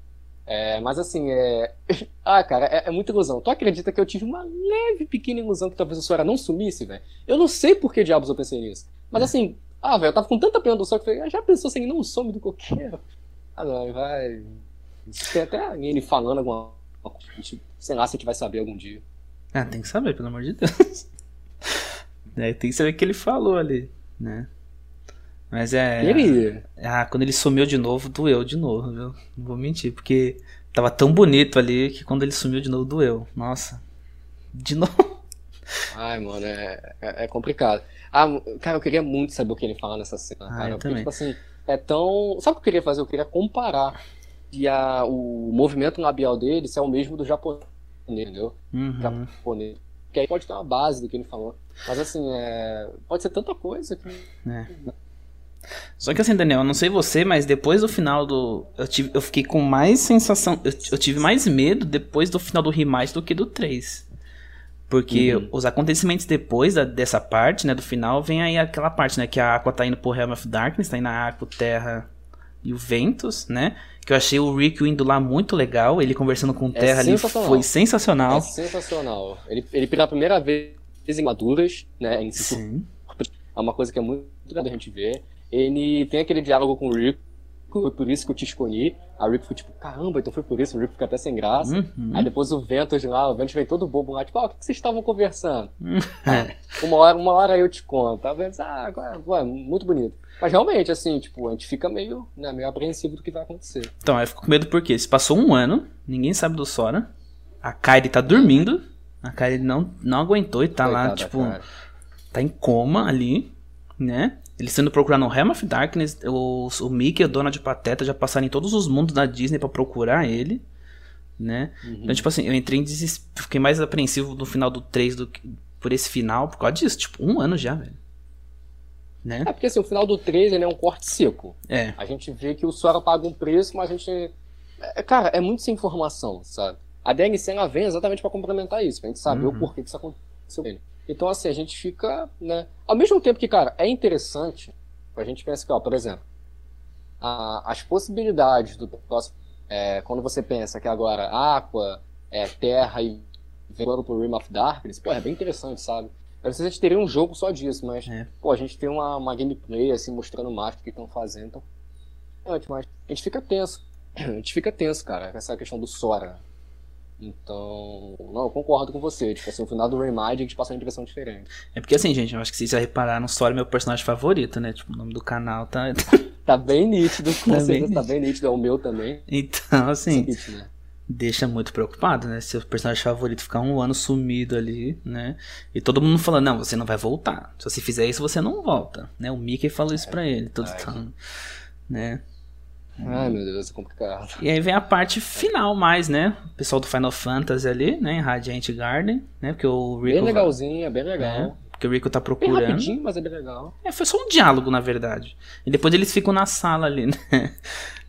Speaker 2: É, mas assim, é. *laughs* Ah, cara, é, é, muita ilusão. Tu acredita que eu tive uma leve, pequena ilusão que talvez o Sora não sumisse, velho? Eu não sei por que diabos eu pensei nisso. Mas é. assim, ah, velho, eu tava com tanta pena do Sora que eu falei, ah, já pensou se ele não some do qualquer? Ah, não, vai. Tem até ele falando alguma coisa. Sei lá se a gente vai saber algum dia.
Speaker 1: Ah, tem que saber, pelo amor de Deus. *laughs* é, tem que saber o que ele falou ali, né? Mas é.
Speaker 2: Ele...
Speaker 1: Ah, quando ele sumiu de novo, doeu de novo, viu? Não vou mentir, porque tava tão bonito ali que quando ele sumiu de novo, doeu. Nossa. De *laughs* novo.
Speaker 2: Ai, mano, é, é, é complicado. Ah, cara, eu queria muito saber o que ele fala nessa cena,
Speaker 1: ah,
Speaker 2: cara.
Speaker 1: Eu porque, também.
Speaker 2: tipo assim, é tão. Sabe o que eu queria fazer? Eu queria comparar e a, o movimento labial dele se é o mesmo do japonês, entendeu?
Speaker 1: Uhum.
Speaker 2: Japonês. Que aí pode ter uma base do que ele falou. Mas assim, é... pode ser tanta coisa que.
Speaker 1: É. Só que assim, Daniel, eu não sei você, mas depois do final do. Eu, tive, eu fiquei com mais sensação. Eu, eu tive mais medo depois do final do Remate do que do 3. Porque uhum. os acontecimentos depois da, dessa parte, né, do final, vem aí aquela parte, né, que a Aqua tá indo pro Realm of Darkness, tá indo na Aqua, Terra e o Ventus, né? Que eu achei o Rick indo lá muito legal, ele conversando com o é Terra é ali foi sensacional. É
Speaker 2: sensacional. Ele, ele pela primeira vez em maduras, né, em
Speaker 1: Sim.
Speaker 2: É uma coisa que é muito legal a gente ver. Ele tem aquele diálogo com o Rick foi por isso que eu te escolhi. A Rick foi tipo, caramba, então foi por isso. O Rick fica até sem graça.
Speaker 1: Uhum.
Speaker 2: Aí depois o Ventus lá, o Ventus vem todo bobo lá, tipo, ah, o que, vocês estavam conversando? Uhum. *laughs* uma, hora, uma hora eu te conto. Tá vendo? Ah, agora, ué, muito bonito. Mas realmente, assim, tipo, a gente fica meio, né, meio apreensivo do que vai acontecer.
Speaker 1: Então, eu fico com medo porque se passou um ano, ninguém sabe do Sora. A Kairi tá dormindo. A Kairi não, não aguentou e tá Coitada, lá, tipo, cara. tá em coma ali, né? Eles sendo procurar no Realm of Darkness, o, o Mickey e a Dona de Pateta já passaram em todos os mundos da Disney para procurar ele, né? Uhum. Então, tipo assim, eu entrei em desespero, fiquei mais apreensivo no final do 3 do que por esse final, por causa disso, tipo, um ano já, velho. Né?
Speaker 2: É porque assim, o final do 3 ele é um corte seco.
Speaker 1: É.
Speaker 2: A gente vê que o Sora paga um preço, mas a gente. É, cara, é muito sem informação, sabe? A DLC ela vem exatamente para complementar isso, pra gente saber uhum. o porquê que isso aconteceu com ele. Então, assim, a gente fica, né? Ao mesmo tempo que, cara, é interessante, a gente pensa que, ó, por exemplo, a, as possibilidades do próximo. É, quando você pensa que agora Aqua, é, Terra e vem pro Rim of Darkness, pô, é bem interessante, sabe? Eu não sei se a gente teria um jogo só disso, mas,
Speaker 1: é.
Speaker 2: pô, a gente tem uma, uma gameplay, assim, mostrando mais o que estão fazendo, então. É, mas a gente fica tenso. *clears throat* A gente fica tenso, cara, com essa questão do Sora. Então, não, eu concordo com você. Tipo assim, no final do Remind a gente passou em direção diferente.
Speaker 1: É porque assim, gente, eu acho que vocês já repararam, Sora é meu personagem favorito, né? Tipo, o nome do canal tá. *laughs*
Speaker 2: tá bem nítido, com tá certeza, bem tá bem nítido, é o meu também.
Speaker 1: Então, assim. né? Deixa muito preocupado, né? Seu personagem favorito ficar um ano sumido ali, né? E todo mundo falando, não, você não vai voltar. Se você fizer isso, você não volta. Né? O Mickey falou isso é, pra ele, todo tão, né?
Speaker 2: Ai, meu Deus, é complicado.
Speaker 1: E aí vem a parte final mais, né? O pessoal do Final Fantasy ali, né? Em Radiant Garden, né? Porque o Rico...
Speaker 2: Bem legalzinho, é bem legal. É,
Speaker 1: porque o Rico tá procurando. Bem
Speaker 2: rapidinho, mas é bem legal.
Speaker 1: É, foi só um diálogo, na verdade. E depois eles ficam na sala ali, né?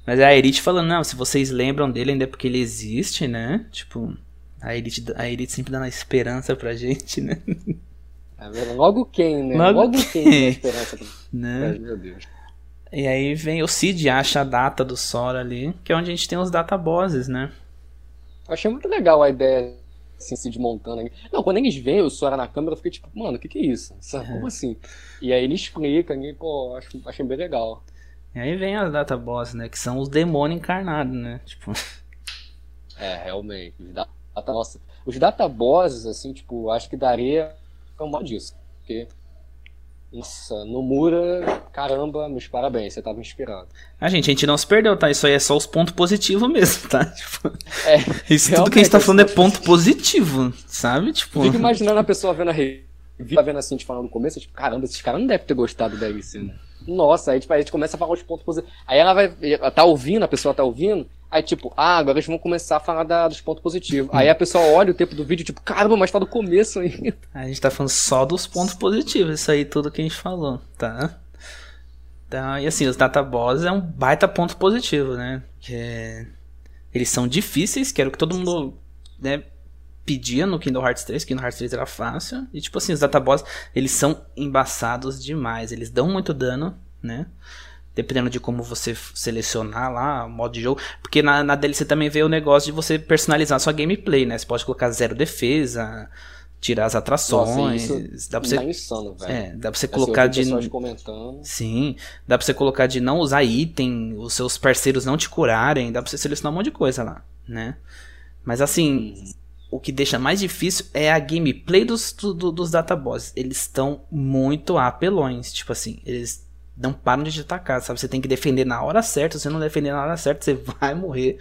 Speaker 1: Mas é a Elite falando, não, se vocês lembram dele ainda é porque ele existe, né? Tipo, a Elite, a Elite sempre dando a esperança pra gente, né?
Speaker 2: É, logo quem, né?
Speaker 1: Logo,
Speaker 2: Logo quem dá
Speaker 1: quem?
Speaker 2: esperança pra...
Speaker 1: né?
Speaker 2: É, meu Deus.
Speaker 1: E aí vem o Cid acha a data do Sora ali, que é onde a gente tem os databosses, né?
Speaker 2: Eu achei muito legal a ideia assim, se desmontando. Não, quando eles veem o Sora na câmera, eu fiquei tipo, mano, o que que é isso? Sabe? Como assim? E aí ele explica, e, pô, acho, achei bem legal.
Speaker 1: E aí vem as databosses, né? Que são os demônios encarnados, né? Tipo, *laughs*
Speaker 2: É, realmente. Os, data, nossa, os databosses, assim, tipo, acho que daria um mal disso. Porque, nossa, no Mura, caramba, meus parabéns, você tava inspirado.
Speaker 1: a gente, a gente não se perdeu, tá? Isso aí é só os pontos positivos mesmo, tá? *laughs* Tipo,
Speaker 2: É,
Speaker 1: isso tudo que a gente tá falando é ponto positivo, sabe? Tipo,
Speaker 2: fico imaginando a pessoa vendo a review, vendo assim, tipo, falando no começo, tipo, caramba, esses caras não devem ter gostado da DLC, né? Nossa, aí tipo, a gente começa a falar os pontos positivos. Aí ela vai, ela tá ouvindo, a pessoa tá ouvindo, aí tipo, ah, agora eles vão começar a falar da- dos pontos positivos. Aí a pessoa olha o tempo do vídeo, tipo, caramba, mas tá do começo ainda.
Speaker 1: a gente tá falando só dos pontos positivos, isso aí tudo que a gente falou, tá? Então, e assim, os databosses é um baita ponto positivo, né? Que é- Eles são difíceis, que era o que todo mundo né, pedia no Kingdom Hearts 3, Kingdom Hearts 3 era fácil. E tipo assim, os databosses, eles são embaçados demais, eles dão muito dano, né? Dependendo de como você selecionar lá o modo de jogo. Porque na, na DLC também veio o negócio de você personalizar sua gameplay, né? Você pode colocar zero defesa, tirar as atrações.
Speaker 2: isso
Speaker 1: dá pra você,
Speaker 2: Tá insano, velho.
Speaker 1: é, dá pra você
Speaker 2: Assim,
Speaker 1: colocar de. Sim, dá pra você colocar de não usar item, os seus parceiros não te curarem, dá pra você selecionar um monte de coisa lá, né? Mas assim,
Speaker 2: Uhum.
Speaker 1: O que deixa mais difícil é a gameplay dos, do- do- dos databosses. Eles estão muito apelões, tipo assim, eles não param de te atacar, sabe? Você tem que defender na hora certa, se você não defender na hora certa, você *laughs* vai morrer,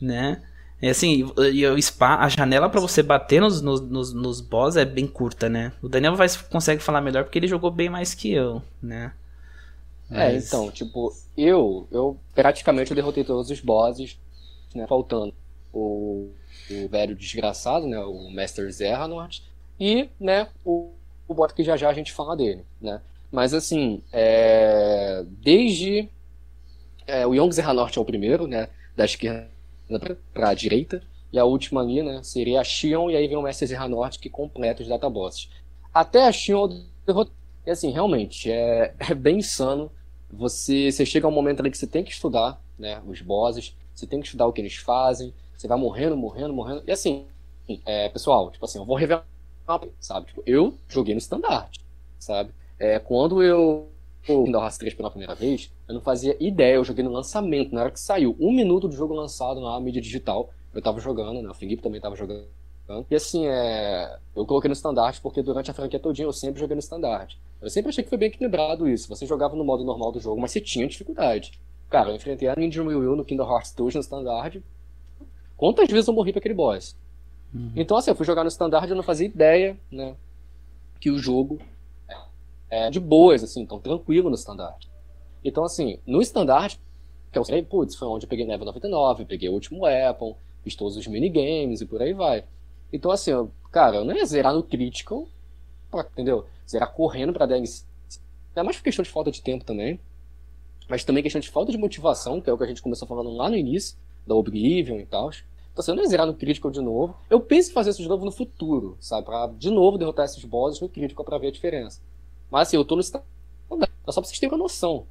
Speaker 1: né? E assim, e o spa, a janela pra você bater nos, nos, nos, nos boss é bem curta, né? O Daniel vai, consegue falar melhor porque ele jogou bem mais que eu, né?
Speaker 2: É,
Speaker 1: Mas-
Speaker 2: então, tipo, eu, eu praticamente eu derrotei todos os bosses, né, faltando o, o velho desgraçado, né, o Master Zerranort, e, né, o, o bot que já já a gente fala dele, né. Mas, assim, é, desde é, o Young Zerranort é o primeiro, né, da esquerda pra direita, e a última ali, né, seria a Xion, e aí vem o Master Zerranort que completa os databosses. Até a Xion e assim, realmente, é, é bem insano, você, você chega a um momento ali que você tem que estudar, né, os bosses, você tem que estudar o que eles fazem, você vai morrendo, morrendo, morrendo, e assim, é, pessoal, tipo assim, eu vou revelar, sabe, tipo, eu joguei no standard, sabe, é, quando eu Kingdom Hearts 3 pela primeira vez, eu não fazia ideia, eu joguei no lançamento, na hora que saiu, um minuto do jogo lançado na mídia digital, eu tava jogando, né, o Felipe também tava jogando, e assim, é, eu coloquei no standard porque durante a franquia todinha eu sempre joguei no standard. Eu sempre achei que foi bem equilibrado isso. Você jogava no modo normal do jogo, mas você tinha dificuldade. Cara, eu enfrentei a Ninja Ryu no Kingdom Hearts 2 no standard. Quantas vezes eu morri pra aquele boss?
Speaker 1: Uhum.
Speaker 2: Então, assim, eu fui jogar no standard e eu não fazia ideia, né? Que o jogo é de boas, assim, tão tranquilo no standard. Então, assim, no standard, que eu sei, putz, foi onde eu peguei level 99, peguei o último weapon, fiz todos os minigames e por aí vai. Então, assim, eu, cara, eu não ia zerar no critical, pra- entendeu? Zerar correndo pra DLC. É mais por questão de falta de tempo também. Mas também questão de falta de motivação, que é o que a gente começou falando lá no início, da Oblivion e tal. Então, assim, eu não ia zerar no critical de novo. Eu penso em fazer isso de novo no futuro, sabe? Pra de novo derrotar esses bosses no critical pra ver a diferença. Mas assim, eu tô no standard. É só pra vocês terem uma noção.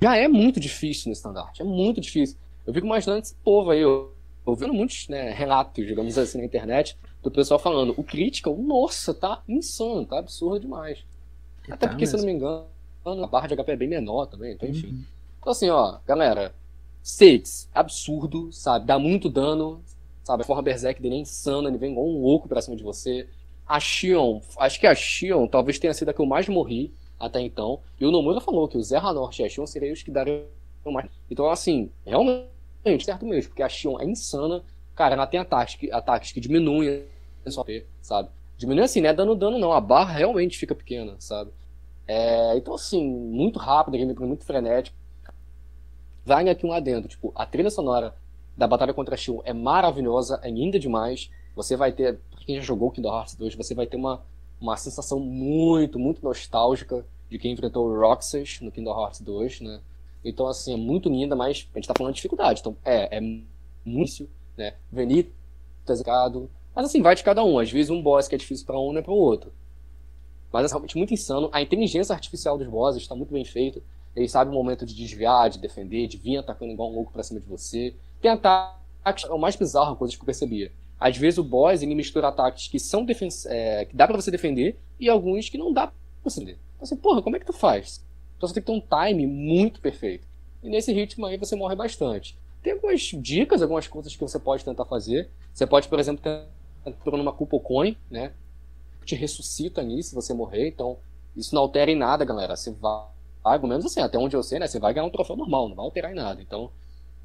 Speaker 2: Já é muito difícil no standard. É muito difícil. Eu fico imaginando esse povo aí, eu, vendo muitos né, relatos, digamos assim, na internet, do pessoal falando, o critical, nossa, tá insano, tá absurdo demais. Até
Speaker 1: Tá
Speaker 2: porque, se eu não
Speaker 1: mesmo.
Speaker 2: me engano, a barra de HP é bem menor também, então enfim.
Speaker 1: Uhum.
Speaker 2: Então assim, ó, galera, Six, absurdo, sabe? Dá muito dano, sabe? A forma Berserk dele é insana, ele vem igual um louco pra cima de você. A Shion, acho que a Shion talvez tenha sido a que eu mais morri até então. E o Nomura falou que o Zerra Norte e a Shion seriam os que dariam mais. Então, assim, realmente, certo mesmo, porque a Shion é insana. Cara, ela tem ataques, que- ataques que diminuem a sua sabe? Diminui assim, não é dando dano, não. A barra realmente fica pequena, sabe? É, então, assim, muito rápido, gameplay muito frenético. Vai aqui um adendo, tipo, a trilha sonora da Batalha contra Shion é maravilhosa, é linda demais. Você vai ter, pra quem já jogou Kingdom Hearts 2, você vai ter uma, uma sensação muito, muito nostálgica de quem enfrentou o Roxas no Kingdom Hearts 2, né? Então, assim, é muito linda, mas a gente tá falando de dificuldade. Então, é, é muito né? Venitas, mas assim, vai de cada um. Às vezes um boss que é difícil para um não é para o outro. Mas é realmente muito insano. A inteligência artificial dos bosses está muito bem feita. Eles sabem o momento de desviar, de defender, de vir atacando igual um louco pra cima de você. Tem ataques, é o mais bizarro, coisas que eu percebia. Às vezes o boss ele mistura ataques que são é, que dá para você defender e alguns que não dá pra você defender. Então, assim, porra, como é que tu faz? Então você tem que ter um time muito perfeito. E nesse ritmo aí você morre bastante. Tem algumas dicas, algumas coisas que você pode tentar fazer. Você pode, por exemplo, entrou numa Cupo Coin, né? Te ressuscita ali se você morrer. Então, isso não altera em nada, galera. Você vai, pelo menos assim, até onde eu sei, né? Você vai ganhar um troféu normal, não vai alterar em nada. Então,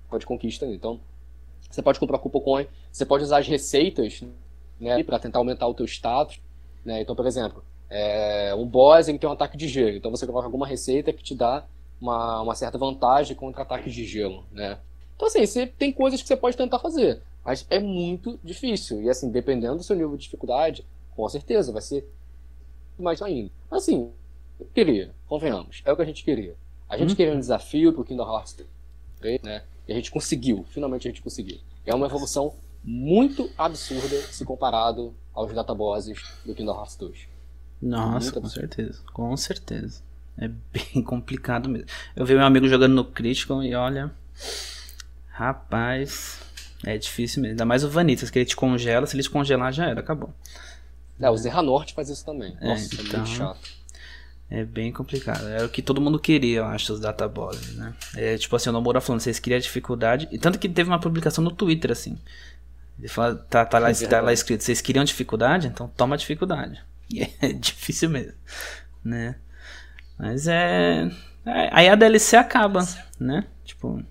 Speaker 2: pode conquista ali. Então, você pode comprar Cupo Coin. Você pode usar as receitas, né? Para tentar aumentar o teu status. Né? Então, por exemplo, é, um boss ele tem um ataque de gelo. Então, você coloca alguma receita que te dá uma, uma certa vantagem contra ataques de gelo, né? Então, assim, você tem coisas que você pode tentar fazer. Mas é muito difícil. E assim, dependendo do seu nível de dificuldade, com certeza vai ser mais ainda. Assim, queria, convenhamos, é o que a gente queria. A gente hum. queria um desafio pro Kingdom Hearts 3, né? E a gente conseguiu, finalmente a gente conseguiu. É uma evolução muito absurda se comparado aos databosses do Kingdom Hearts 2.
Speaker 1: Nossa, com certeza, com certeza. É bem *laughs* complicado mesmo. Eu vi meu amigo jogando no Critical e olha, rapaz, é difícil mesmo. Ainda mais o Vanitas, que ele te congela, se ele te congelar já era, acabou.
Speaker 2: É, o Zerra Norte faz isso também. É, Nossa, então, é muito então, chato.
Speaker 1: É bem complicado. Era o que todo mundo queria, eu acho, os databosses, né? É tipo assim, o Nomura falando, vocês queriam dificuldade. E tanto que teve uma publicação no Twitter, assim. Ele fala, tá, tá, lá, é tá lá escrito, vocês queriam dificuldade? Então toma dificuldade. *laughs* E é difícil mesmo, né? Mas é... é aí a DLC acaba, né? Tipo,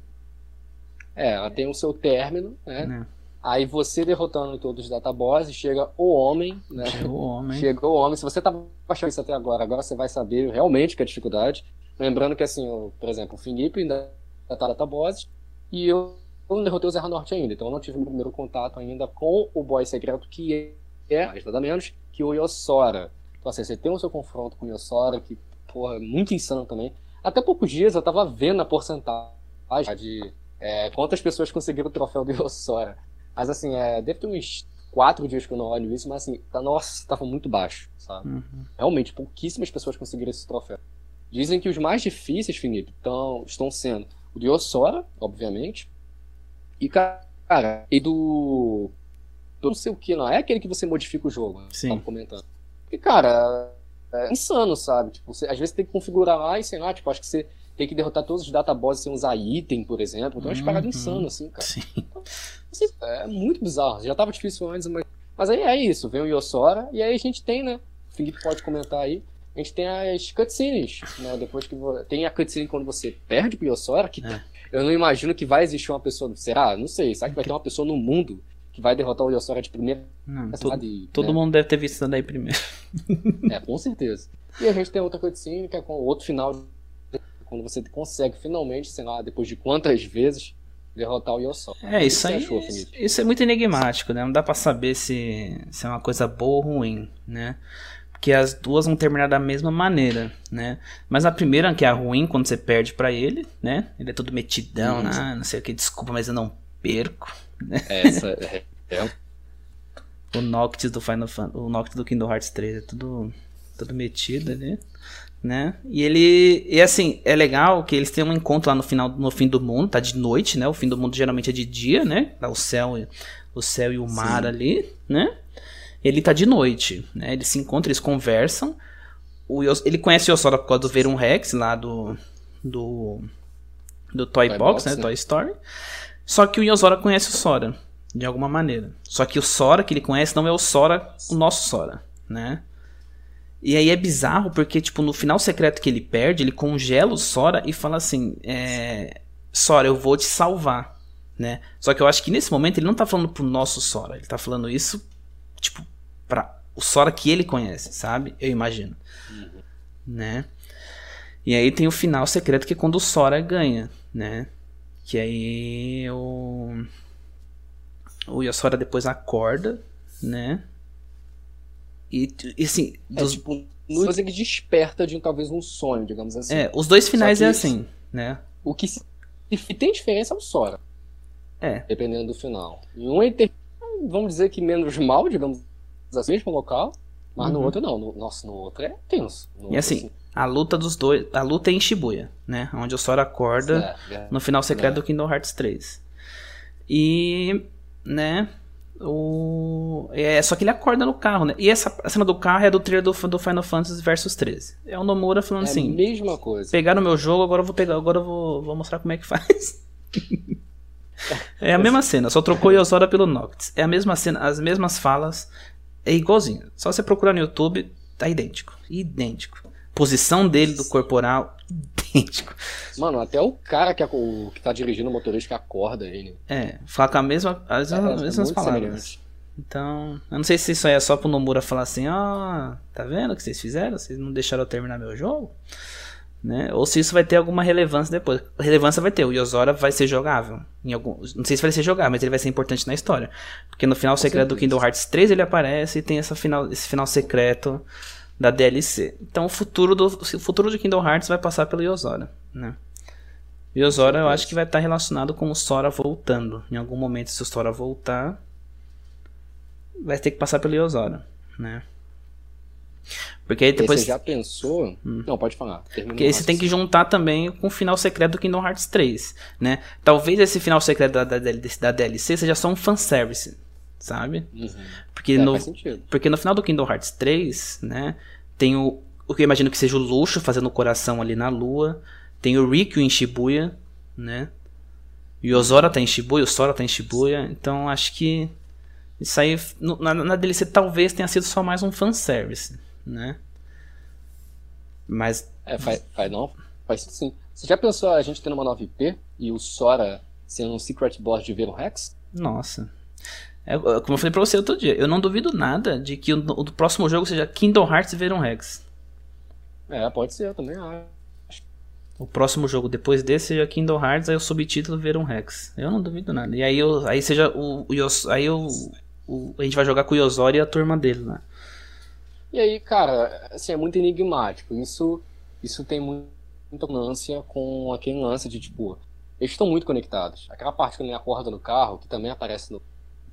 Speaker 2: é, ela tem o seu término, né? É. Aí você derrotando todos os databosses, chega o homem, né?
Speaker 1: Chegou o homem.
Speaker 2: Chegou o homem. Se você tava achando isso até agora, agora você vai saber realmente que é dificuldade. Lembrando que, assim, por exemplo, o Felipe ainda tá databosses e eu não derrotei o Zerra Norte ainda. Então eu não tive o primeiro contato ainda com o boy secreto, que é, mais nada menos, que o Yossora. Então, assim, você tem o seu confronto com o Yossora, que, porra, é muito insano também. Até poucos dias eu tava vendo a porcentagem de é, quantas pessoas conseguiram o troféu do Yossora? Mas assim, é, deve ter uns quatro dias que eu não olho isso, mas assim, tá, nossa, tava muito baixo, sabe? Uhum. Realmente, pouquíssimas pessoas conseguiram esse troféu. Dizem que os mais difíceis, Felipe, tão, estão sendo o do Yossora, obviamente, e, cara, e do. do não sei o que, não. É aquele que você modifica o jogo, né?
Speaker 1: Sim. Tava
Speaker 2: comentando. E, cara, é insano, sabe? Tipo, você, às vezes tem que configurar lá e sei lá, tipo, acho que você tem que derrotar todos os databosses sem usar item, por exemplo. Então é uma parada uhum. insano, assim, cara. Sim. Então, assim, é muito bizarro. Já tava difícil antes, mas. Mas aí é isso, vem o Yossora, e aí a gente tem, né? O Felipe pode comentar aí. A gente tem as cutscenes, né? Depois que tem a cutscene quando você perde pro Yossora, que é. eu não imagino que vai existir uma pessoa. Será? Não sei. Será que vai ter uma pessoa no mundo que vai derrotar o Yossora de primeira?
Speaker 1: Não, todo, né? mundo deve ter visto isso daí primeiro.
Speaker 2: É, com certeza. E a gente tem outra cutscene que é com outro final quando você consegue finalmente, sei lá, depois de quantas vezes, derrotar o Yossol.
Speaker 1: É, isso aí. Achou, isso é muito enigmático, né? Não dá para saber se, se é uma coisa boa ou ruim, né? Porque as duas vão terminar da mesma maneira, né? Mas a primeira, que é a ruim, quando você perde para ele, né? Ele é todo metidão, né? Não sei o que, desculpa, mas eu não perco.
Speaker 2: Né? Essa é. é. *laughs*
Speaker 1: O Noctis do Final Fantasy, o Noctis do Kingdom Hearts 3 é tudo, tudo metido ali né? E ele. E assim, é legal que eles têm um encontro lá no final no fim do mundo, tá de noite, né? O fim do mundo geralmente é de dia, né? Tá o céu, o céu e o mar Sim. ali, né? Ele tá de noite, né? Eles se encontram, eles conversam. O Yos, ele conhece o Yosora por causa do Verum Rex lá do do do Toy, Toy Box, Box, né? né? Toy Story. Só que o Yosora conhece o Sora de alguma maneira. Só que o Sora que ele conhece não é o Sora, o nosso Sora, né? E aí é bizarro porque, tipo, no final secreto que ele perde, ele congela o Sora e fala assim: é, Sora, eu vou te salvar, né? Só que eu acho que nesse momento ele não tá falando pro nosso Sora, ele tá falando isso, tipo, pra o Sora que ele conhece, sabe? Eu imagino. Né? E aí tem o final secreto que é quando o Sora ganha, né? Que aí o. O Yosora depois acorda, né? E, e assim.
Speaker 2: É dos... tipo, no ele desperta de talvez um sonho, digamos assim.
Speaker 1: É, os dois finais é assim, né?
Speaker 2: o que se, tem diferença é o Sora.
Speaker 1: É.
Speaker 2: Dependendo do final. Em um ele vamos dizer que menos mal, digamos assim, mesmo local. Mas no
Speaker 1: Uhum.
Speaker 2: outro não. No, nossa, no outro é tenso. No
Speaker 1: E
Speaker 2: outro,
Speaker 1: assim, a luta dos dois. A luta é em Shibuya, né? Onde o Sora acorda
Speaker 2: é, é.
Speaker 1: no final secreto
Speaker 2: É.
Speaker 1: do Kingdom Hearts 3. E. né? O. É, só que ele acorda no carro, né? E essa cena do carro é do trailer do, do Final Fantasy Versus 13. É o Nomura falando
Speaker 2: É
Speaker 1: assim:
Speaker 2: mesma coisa.
Speaker 1: pegaram o meu jogo, agora eu vou pegar, agora eu vou, vou mostrar como é que faz. é a mesma cena, só trocou Yosora pelo Noctis. É a mesma cena, as mesmas falas, é igualzinho. Só você procurar no YouTube, tá idêntico. Idêntico. Posição dele do corporal, idêntico.
Speaker 2: Mano, até o cara que, é o, que tá dirigindo o motorista que acorda ele.
Speaker 1: É, fala com a mesma, as
Speaker 2: É, é
Speaker 1: mesmas
Speaker 2: muito
Speaker 1: palavras.
Speaker 2: semelhante.
Speaker 1: Então, eu não sei se isso aí é só pro Nomura falar assim, ó, tá vendo o que vocês fizeram? Vocês não deixaram eu terminar meu jogo? Né? Ou se isso vai ter alguma relevância depois. Relevância vai ter, o Yozora vai ser jogável. Em algum, não sei se vai ser jogável, mas ele vai ser importante na história. Porque no final secreto do. Kingdom Hearts 3 ele aparece e tem essa final, esse final secreto da DLC. Então o futuro do o futuro de Kingdom Hearts vai passar pelo Yozora, né? Yozora eu acho que vai estar relacionado com o Sora voltando. Em algum momento se o Sora voltar, vai ter que passar pelo Yozora, né? Porque aí
Speaker 2: Depois... Você já pensou? Não, pode falar.
Speaker 1: Porque aí você tem que juntar também com o final secreto do Kingdom Hearts 3, né? Talvez esse final secreto da, da, da DLC seja só um fanservice, sabe?
Speaker 2: Uhum.
Speaker 1: Porque,
Speaker 2: É,
Speaker 1: no, porque no final do Kingdom Hearts 3, né? Tem o, o que eu imagino que seja o Luxo fazendo o coração ali na lua. Tem o Rikyu em Shibuya, né? E o Ozora tá em Shibuya, o Sora tá em Shibuya. Então acho que isso aí na, na DLC talvez tenha sido só mais um fanservice, né? Mas
Speaker 2: É, faz, faz não? Faz sim. Você já pensou a gente tendo uma nova IP e o Sora sendo um Secret Boss de Venom Rex?
Speaker 1: Nossa. É, é, como eu falei pra você outro dia, eu não duvido nada de que o, o próximo jogo seja Kingdom Hearts Verum Rex.
Speaker 2: É, pode ser, eu também acho.
Speaker 1: O próximo jogo depois desse seja Kingdom Hearts, aí o subtítulo Verum Rex. Eu não duvido nada. E aí, eu, aí seja o, o Yos- aí o, o- a gente vai jogar com o Yosori e a turma dele lá.
Speaker 2: E aí, cara, assim, é muito enigmático. Isso, isso tem mu- muita consonância com aquele lance de, tipo, eles estão muito conectados. Aquela parte que ele acorda no carro, que também aparece no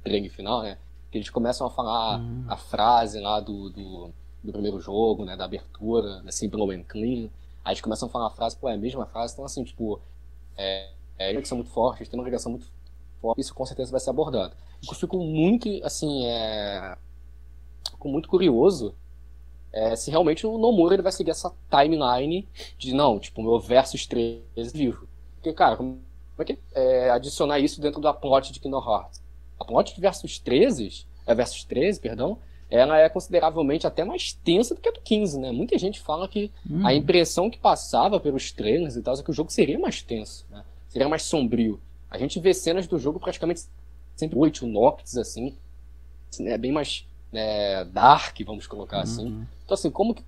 Speaker 2: trailer final, né? Que eles começam a falar
Speaker 1: Hum.
Speaker 2: a frase lá do, do, do primeiro jogo, né? Da abertura, da Simple and Clean. Aí eles começam a falar a frase, pô, é a mesma frase. Então, assim, tipo, é, é eles são muito fortes, têm uma ligação muito forte. Isso com certeza vai ser abordado. Eu fico muito, assim, é... Fico muito curioso é, se realmente o Nomura ele vai seguir essa timeline de não, tipo, meu versus 13 vivo. Porque, cara, como é que é adicionar isso dentro da plot de Kingdom Hearts? A plot de versus 13, é versus 13, perdão, ela é consideravelmente até mais tensa do que a do 15, né? Muita gente fala que
Speaker 1: Hum,
Speaker 2: a impressão que passava pelos trailers e tal é que o jogo seria mais tenso, né? Seria mais sombrio. A gente vê cenas do jogo praticamente sempre oito Noctis, assim, né? bem mais né, dark, vamos colocar assim.
Speaker 1: uhum.
Speaker 2: Então, assim, como que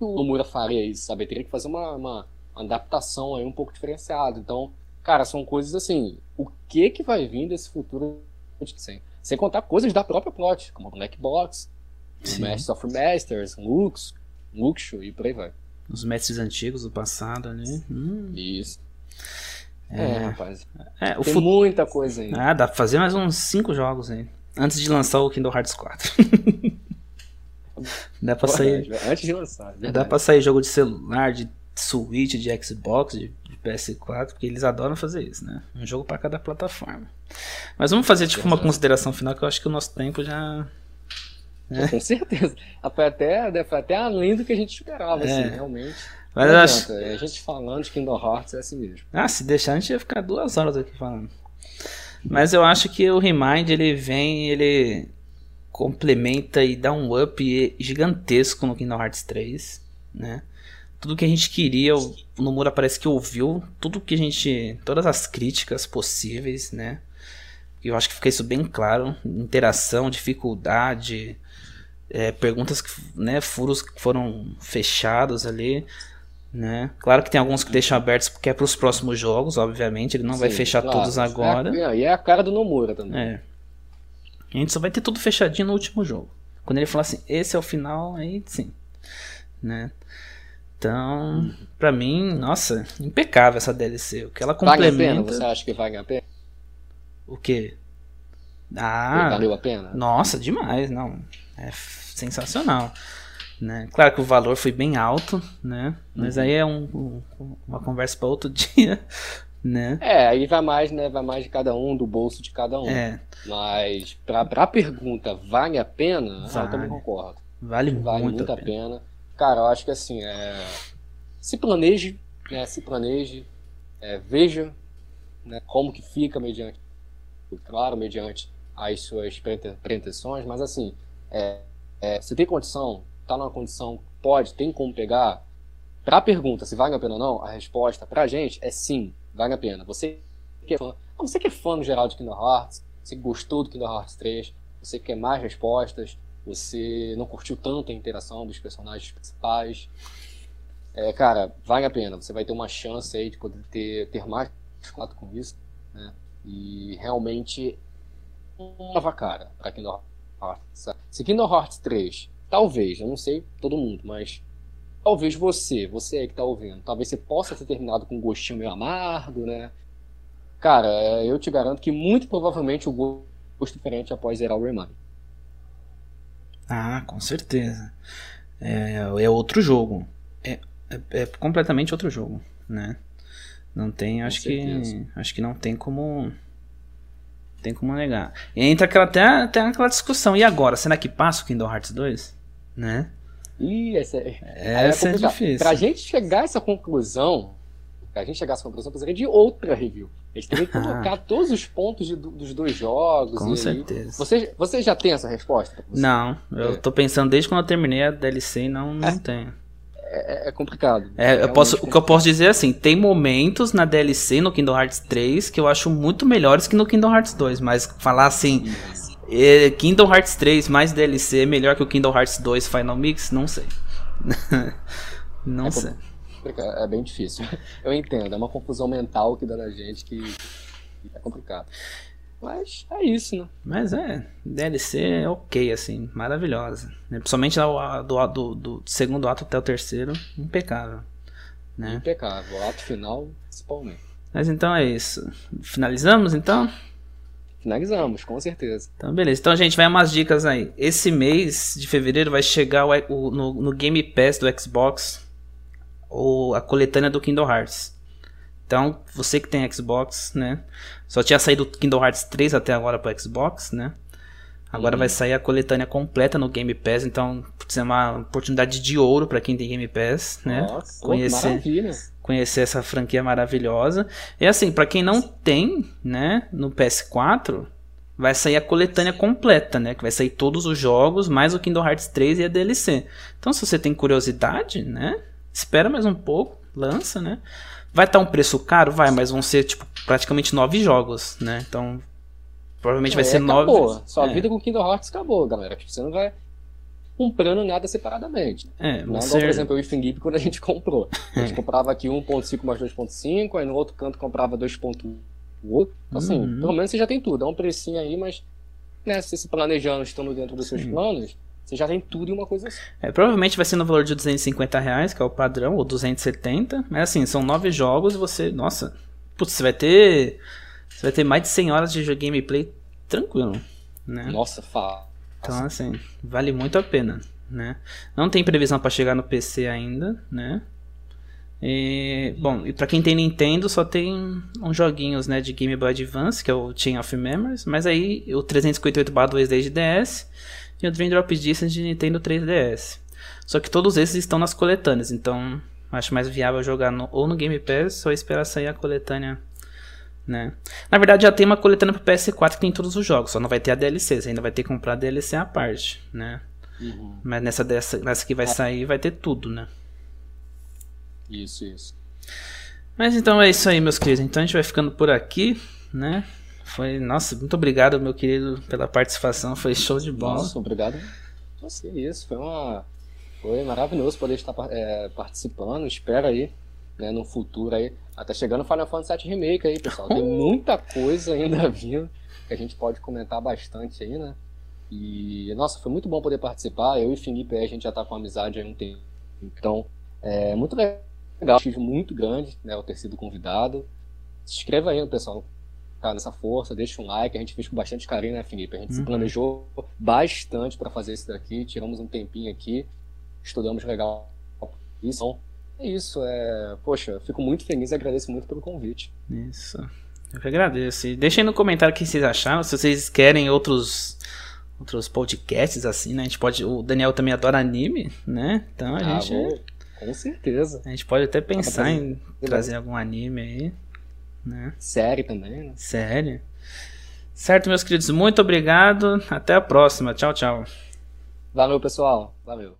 Speaker 2: o Nomura faria isso, sabe? Ele teria que fazer uma, uma, uma adaptação aí um pouco diferenciada. Então, cara, são coisas assim, o que que vai vir desse futuro sem, sem contar coisas da própria plot, como o Black Box,
Speaker 1: Sim.
Speaker 2: Masters of Masters, Lux, Luxo e por aí vai.
Speaker 1: Os mestres antigos do passado ali. Hum,
Speaker 2: Isso.
Speaker 1: É.
Speaker 2: É, rapaz.
Speaker 1: é,
Speaker 2: Tem muita coisa aí.
Speaker 1: Ah, dá pra fazer mais uns 5 jogos aí. Antes de lançar o Kingdom Hearts 4. *laughs* dá pra sair.
Speaker 2: Verdade, Antes de lançar,
Speaker 1: Dá
Speaker 2: verdade.
Speaker 1: pra sair jogo de celular, de Switch, de Xbox, de, de PS4, porque eles adoram fazer isso, né? Um jogo pra cada plataforma. Mas vamos fazer tipo uma consideração final que eu acho que o nosso tempo já.
Speaker 2: Com certeza. Foi até, foi até além do que a gente esperava,
Speaker 1: É.
Speaker 2: assim, realmente.
Speaker 1: Mas
Speaker 2: Não
Speaker 1: acho.
Speaker 2: adianta, A gente falando de Kingdom Hearts é assim mesmo.
Speaker 1: Ah, se deixar a gente ia ficar duas horas aqui falando. Mas eu acho que o Remind ele vem, ele complementa e dá um up gigantesco no Kingdom Hearts 3, né? Tudo que a gente queria, o Nomura parece que ouviu tudo que a gente, todas as críticas possíveis, né? Eu acho que fica isso bem claro, interação, dificuldade, é, perguntas que, né, furos que foram fechados ali, né? Claro que tem alguns que deixam abertos porque é para os próximos jogos, obviamente, ele não vai
Speaker 2: Sim,
Speaker 1: fechar
Speaker 2: claro.
Speaker 1: todos agora.
Speaker 2: É, e é a cara do Nomura também.
Speaker 1: É. A gente só vai ter tudo fechadinho no último jogo. Quando ele falar assim, esse é o final, aí sim. Né? Então, pra mim, nossa, impecável essa DLC. O que ela
Speaker 2: Vale a
Speaker 1: complementa.
Speaker 2: pena? Você acha que vale a pena?
Speaker 1: O quê? Ah,
Speaker 2: Valeu a pena?
Speaker 1: nossa, demais, não. É sensacional. Né? Claro que o valor foi bem alto, né? Mas
Speaker 2: Uhum.
Speaker 1: aí é um- um- uma conversa para outro *laughs* dia, né?
Speaker 2: É, aí vai mais, né? Vai mais de cada um, do bolso de cada um.
Speaker 1: É,
Speaker 2: Mas pra, pra pergunta, vale a pena? Ah, eu também
Speaker 1: Vale.
Speaker 2: concordo.
Speaker 1: vale,
Speaker 2: Vale
Speaker 1: muito,
Speaker 2: muito
Speaker 1: a
Speaker 2: a
Speaker 1: pena.
Speaker 2: pena. Cara, eu acho que assim, é... se planeje, né? Se planeje, é, veja né, como que fica mediante, claro, mediante as suas prete- pretensões, mas assim, é, é, você tem condição, tá numa condição, pode, tem como pegar. Pra pergunta se vale a pena ou não, a resposta pra gente é sim, vale a pena. Você que é fã, você que é fã no geral de Kingdom Hearts, você que gostou do Kingdom Hearts 3, você quer mais respostas, você não curtiu tanto a interação dos personagens principais, é, cara, vale a pena. Você vai ter uma chance aí de poder ter, ter mais contato com isso, né? E realmente nova cara pra Kingdom Hearts. Se Kingdom Hearts 3, talvez, eu não sei todo mundo, mas talvez você, você aí que tá ouvindo, talvez você possa ter terminado com um gostinho meio amargo, né? Cara, é, eu te garanto que muito provavelmente o gosto diferente após zerar o Remind.
Speaker 1: Ah, com certeza. É, é outro jogo. É, é, é completamente outro jogo, né? Não tem, acho que,
Speaker 2: certeza.
Speaker 1: acho que não tem como, tem como negar. E entra aquela até, até aquela discussão. E agora, será que passa o Kingdom Hearts 2, né?
Speaker 2: Ih, essa é,
Speaker 1: Essa é
Speaker 2: complicado.
Speaker 1: difícil.
Speaker 2: Pra gente chegar a essa conclusão, pra gente chegar a essa conclusão, precisaria de outra review. A gente teria que *laughs* colocar todos os pontos de- dos dois jogos.
Speaker 1: Com
Speaker 2: e aí-
Speaker 1: certeza.
Speaker 2: Você, você já tem essa resposta?
Speaker 1: Não, eu
Speaker 2: É.
Speaker 1: tô pensando desde quando eu terminei a DLC e não, não tenho.
Speaker 2: É, é complicado.
Speaker 1: É, eu
Speaker 2: Realmente
Speaker 1: posso, o que eu posso dizer é assim, tem momentos na DLC no Kingdom Hearts 3 que eu acho muito melhores que no Kingdom Hearts 2, mas falar assim, Kingdom Hearts 3 mais DLC é melhor que o Kingdom Hearts 2 Final Mix, não sei. *laughs* não
Speaker 2: É
Speaker 1: sei.
Speaker 2: É bem difícil. *laughs* Eu entendo, é uma confusão mental que dá na gente que é complicado. Mas é isso, né?
Speaker 1: Mas é, DLC é ok, assim, maravilhosa. né? Principalmente do, do, do, do segundo ato até o terceiro, impecável. Né?
Speaker 2: Impecável. O ato final, principalmente.
Speaker 1: Mas então é isso. Finalizamos então?
Speaker 2: Finalizamos, com certeza.
Speaker 1: Então, beleza. Então, gente, vai umas dicas aí. Esse mês de fevereiro vai chegar o, o- no, no Game Pass do Xbox ou a coletânea do Kingdom Hearts. Então, você que tem Xbox, né? Só tinha saído o Kingdom Hearts 3 até agora pro Xbox, né? Agora
Speaker 2: Uhum.
Speaker 1: vai sair a coletânea completa no Game Pass, então é uma oportunidade de ouro para quem tem Game Pass, né?
Speaker 2: Nossa,
Speaker 1: Conhecer
Speaker 2: maravilha.
Speaker 1: conhecer essa franquia maravilhosa. E assim, pra quem não tem, né, no PS4, vai sair a coletânea completa, né, que vai sair todos os jogos, mais o Kingdom Hearts 3 e a DLC. Então, se você tem curiosidade, né, espera mais um pouco, lança, né? Vai estar um preço caro, vai, mas vão ser tipo praticamente nove jogos, né? Então, provavelmente vai
Speaker 2: É,
Speaker 1: ser nove.
Speaker 2: acabou. Sua
Speaker 1: é,
Speaker 2: vida com Kingdom Hearts acabou, galera. Tipo, Você não vai comprando nada separadamente.
Speaker 1: é,
Speaker 2: Não é igual,
Speaker 1: ser-
Speaker 2: por exemplo, o Felipe quando a gente *laughs* comprou. A gente comprava aqui 1.5 mais 2.5, aí no outro canto comprava 2.1. Então, assim,
Speaker 1: Uhum.
Speaker 2: pelo menos você já tem tudo. É um precinho aí, mas né, se se planejando, estando dentro dos seus
Speaker 1: Sim.
Speaker 2: planos, você já tem tudo em uma coisa só.
Speaker 1: É, provavelmente vai ser no valor de 250 reais, que é o padrão, ou 270. Mas assim, são nove jogos e você. Nossa. Putz, você vai ter. Você vai ter mais de 100 horas de gameplay tranquilo. Né?
Speaker 2: Nossa, fa.
Speaker 1: Então, assim, vale muito a pena. Né? Não tem previsão para chegar no PC ainda, né? E, bom, e pra quem tem Nintendo só tem uns joguinhos, né, de Game Boy Advance, que é o Chain of Memories, mas aí o 358/2D de DS e o Dream Drop Distance de Nintendo 3DS. Só que todos esses estão nas coletâneas, então acho mais viável jogar no- ou no Game Pass ou esperar sair a coletânea, né? Na verdade já tem uma coletânea pro PS4 que tem todos os jogos, só não vai ter a DLC, você ainda vai ter que comprar a DLC à parte, né?
Speaker 2: Uhum.
Speaker 1: Mas nessa, dessa, nessa que vai sair vai ter tudo, né?
Speaker 2: Isso, isso.
Speaker 1: Mas então é isso aí, meus queridos. Então a gente vai ficando por aqui, né? Foi, nossa, muito obrigado, meu querido, pela participação. Foi show de bola.
Speaker 2: Nossa, obrigado. Você, isso. Foi uma. Foi maravilhoso poder estar é, participando. Espero aí, né, no futuro aí. Até chegando o Final Fantasy VII Remake aí, pessoal. Tem *laughs* muita coisa ainda *laughs* vindo que a gente pode comentar bastante aí, né? E, nossa, foi muito bom poder participar. Eu e Felipe a gente já tá com amizade há um tempo. Então, É muito legal, muito grande, né, o ter sido convidado. Se inscreva aí, pessoal, tá nessa força, deixa um like, a gente fez com bastante carinho, né, Felipe? A gente uhum. se planejou bastante para fazer isso daqui, tiramos um tempinho aqui, estudamos legal isso. Então, é isso, é, poxa, fico muito feliz e agradeço muito pelo convite.
Speaker 1: Isso. Eu que agradeço. E deixem no comentário o que vocês acharam, se vocês querem outros outros podcasts assim, né? A gente pode, o Daniel também adora anime, né? Então a ah, gente vou,
Speaker 2: com certeza.
Speaker 1: A gente pode até pensar em trazer algum anime aí, né?
Speaker 2: Série também, né?
Speaker 1: Série. Certo, meus queridos, muito obrigado. Até a próxima. Tchau, tchau.
Speaker 2: Valeu, pessoal. Valeu.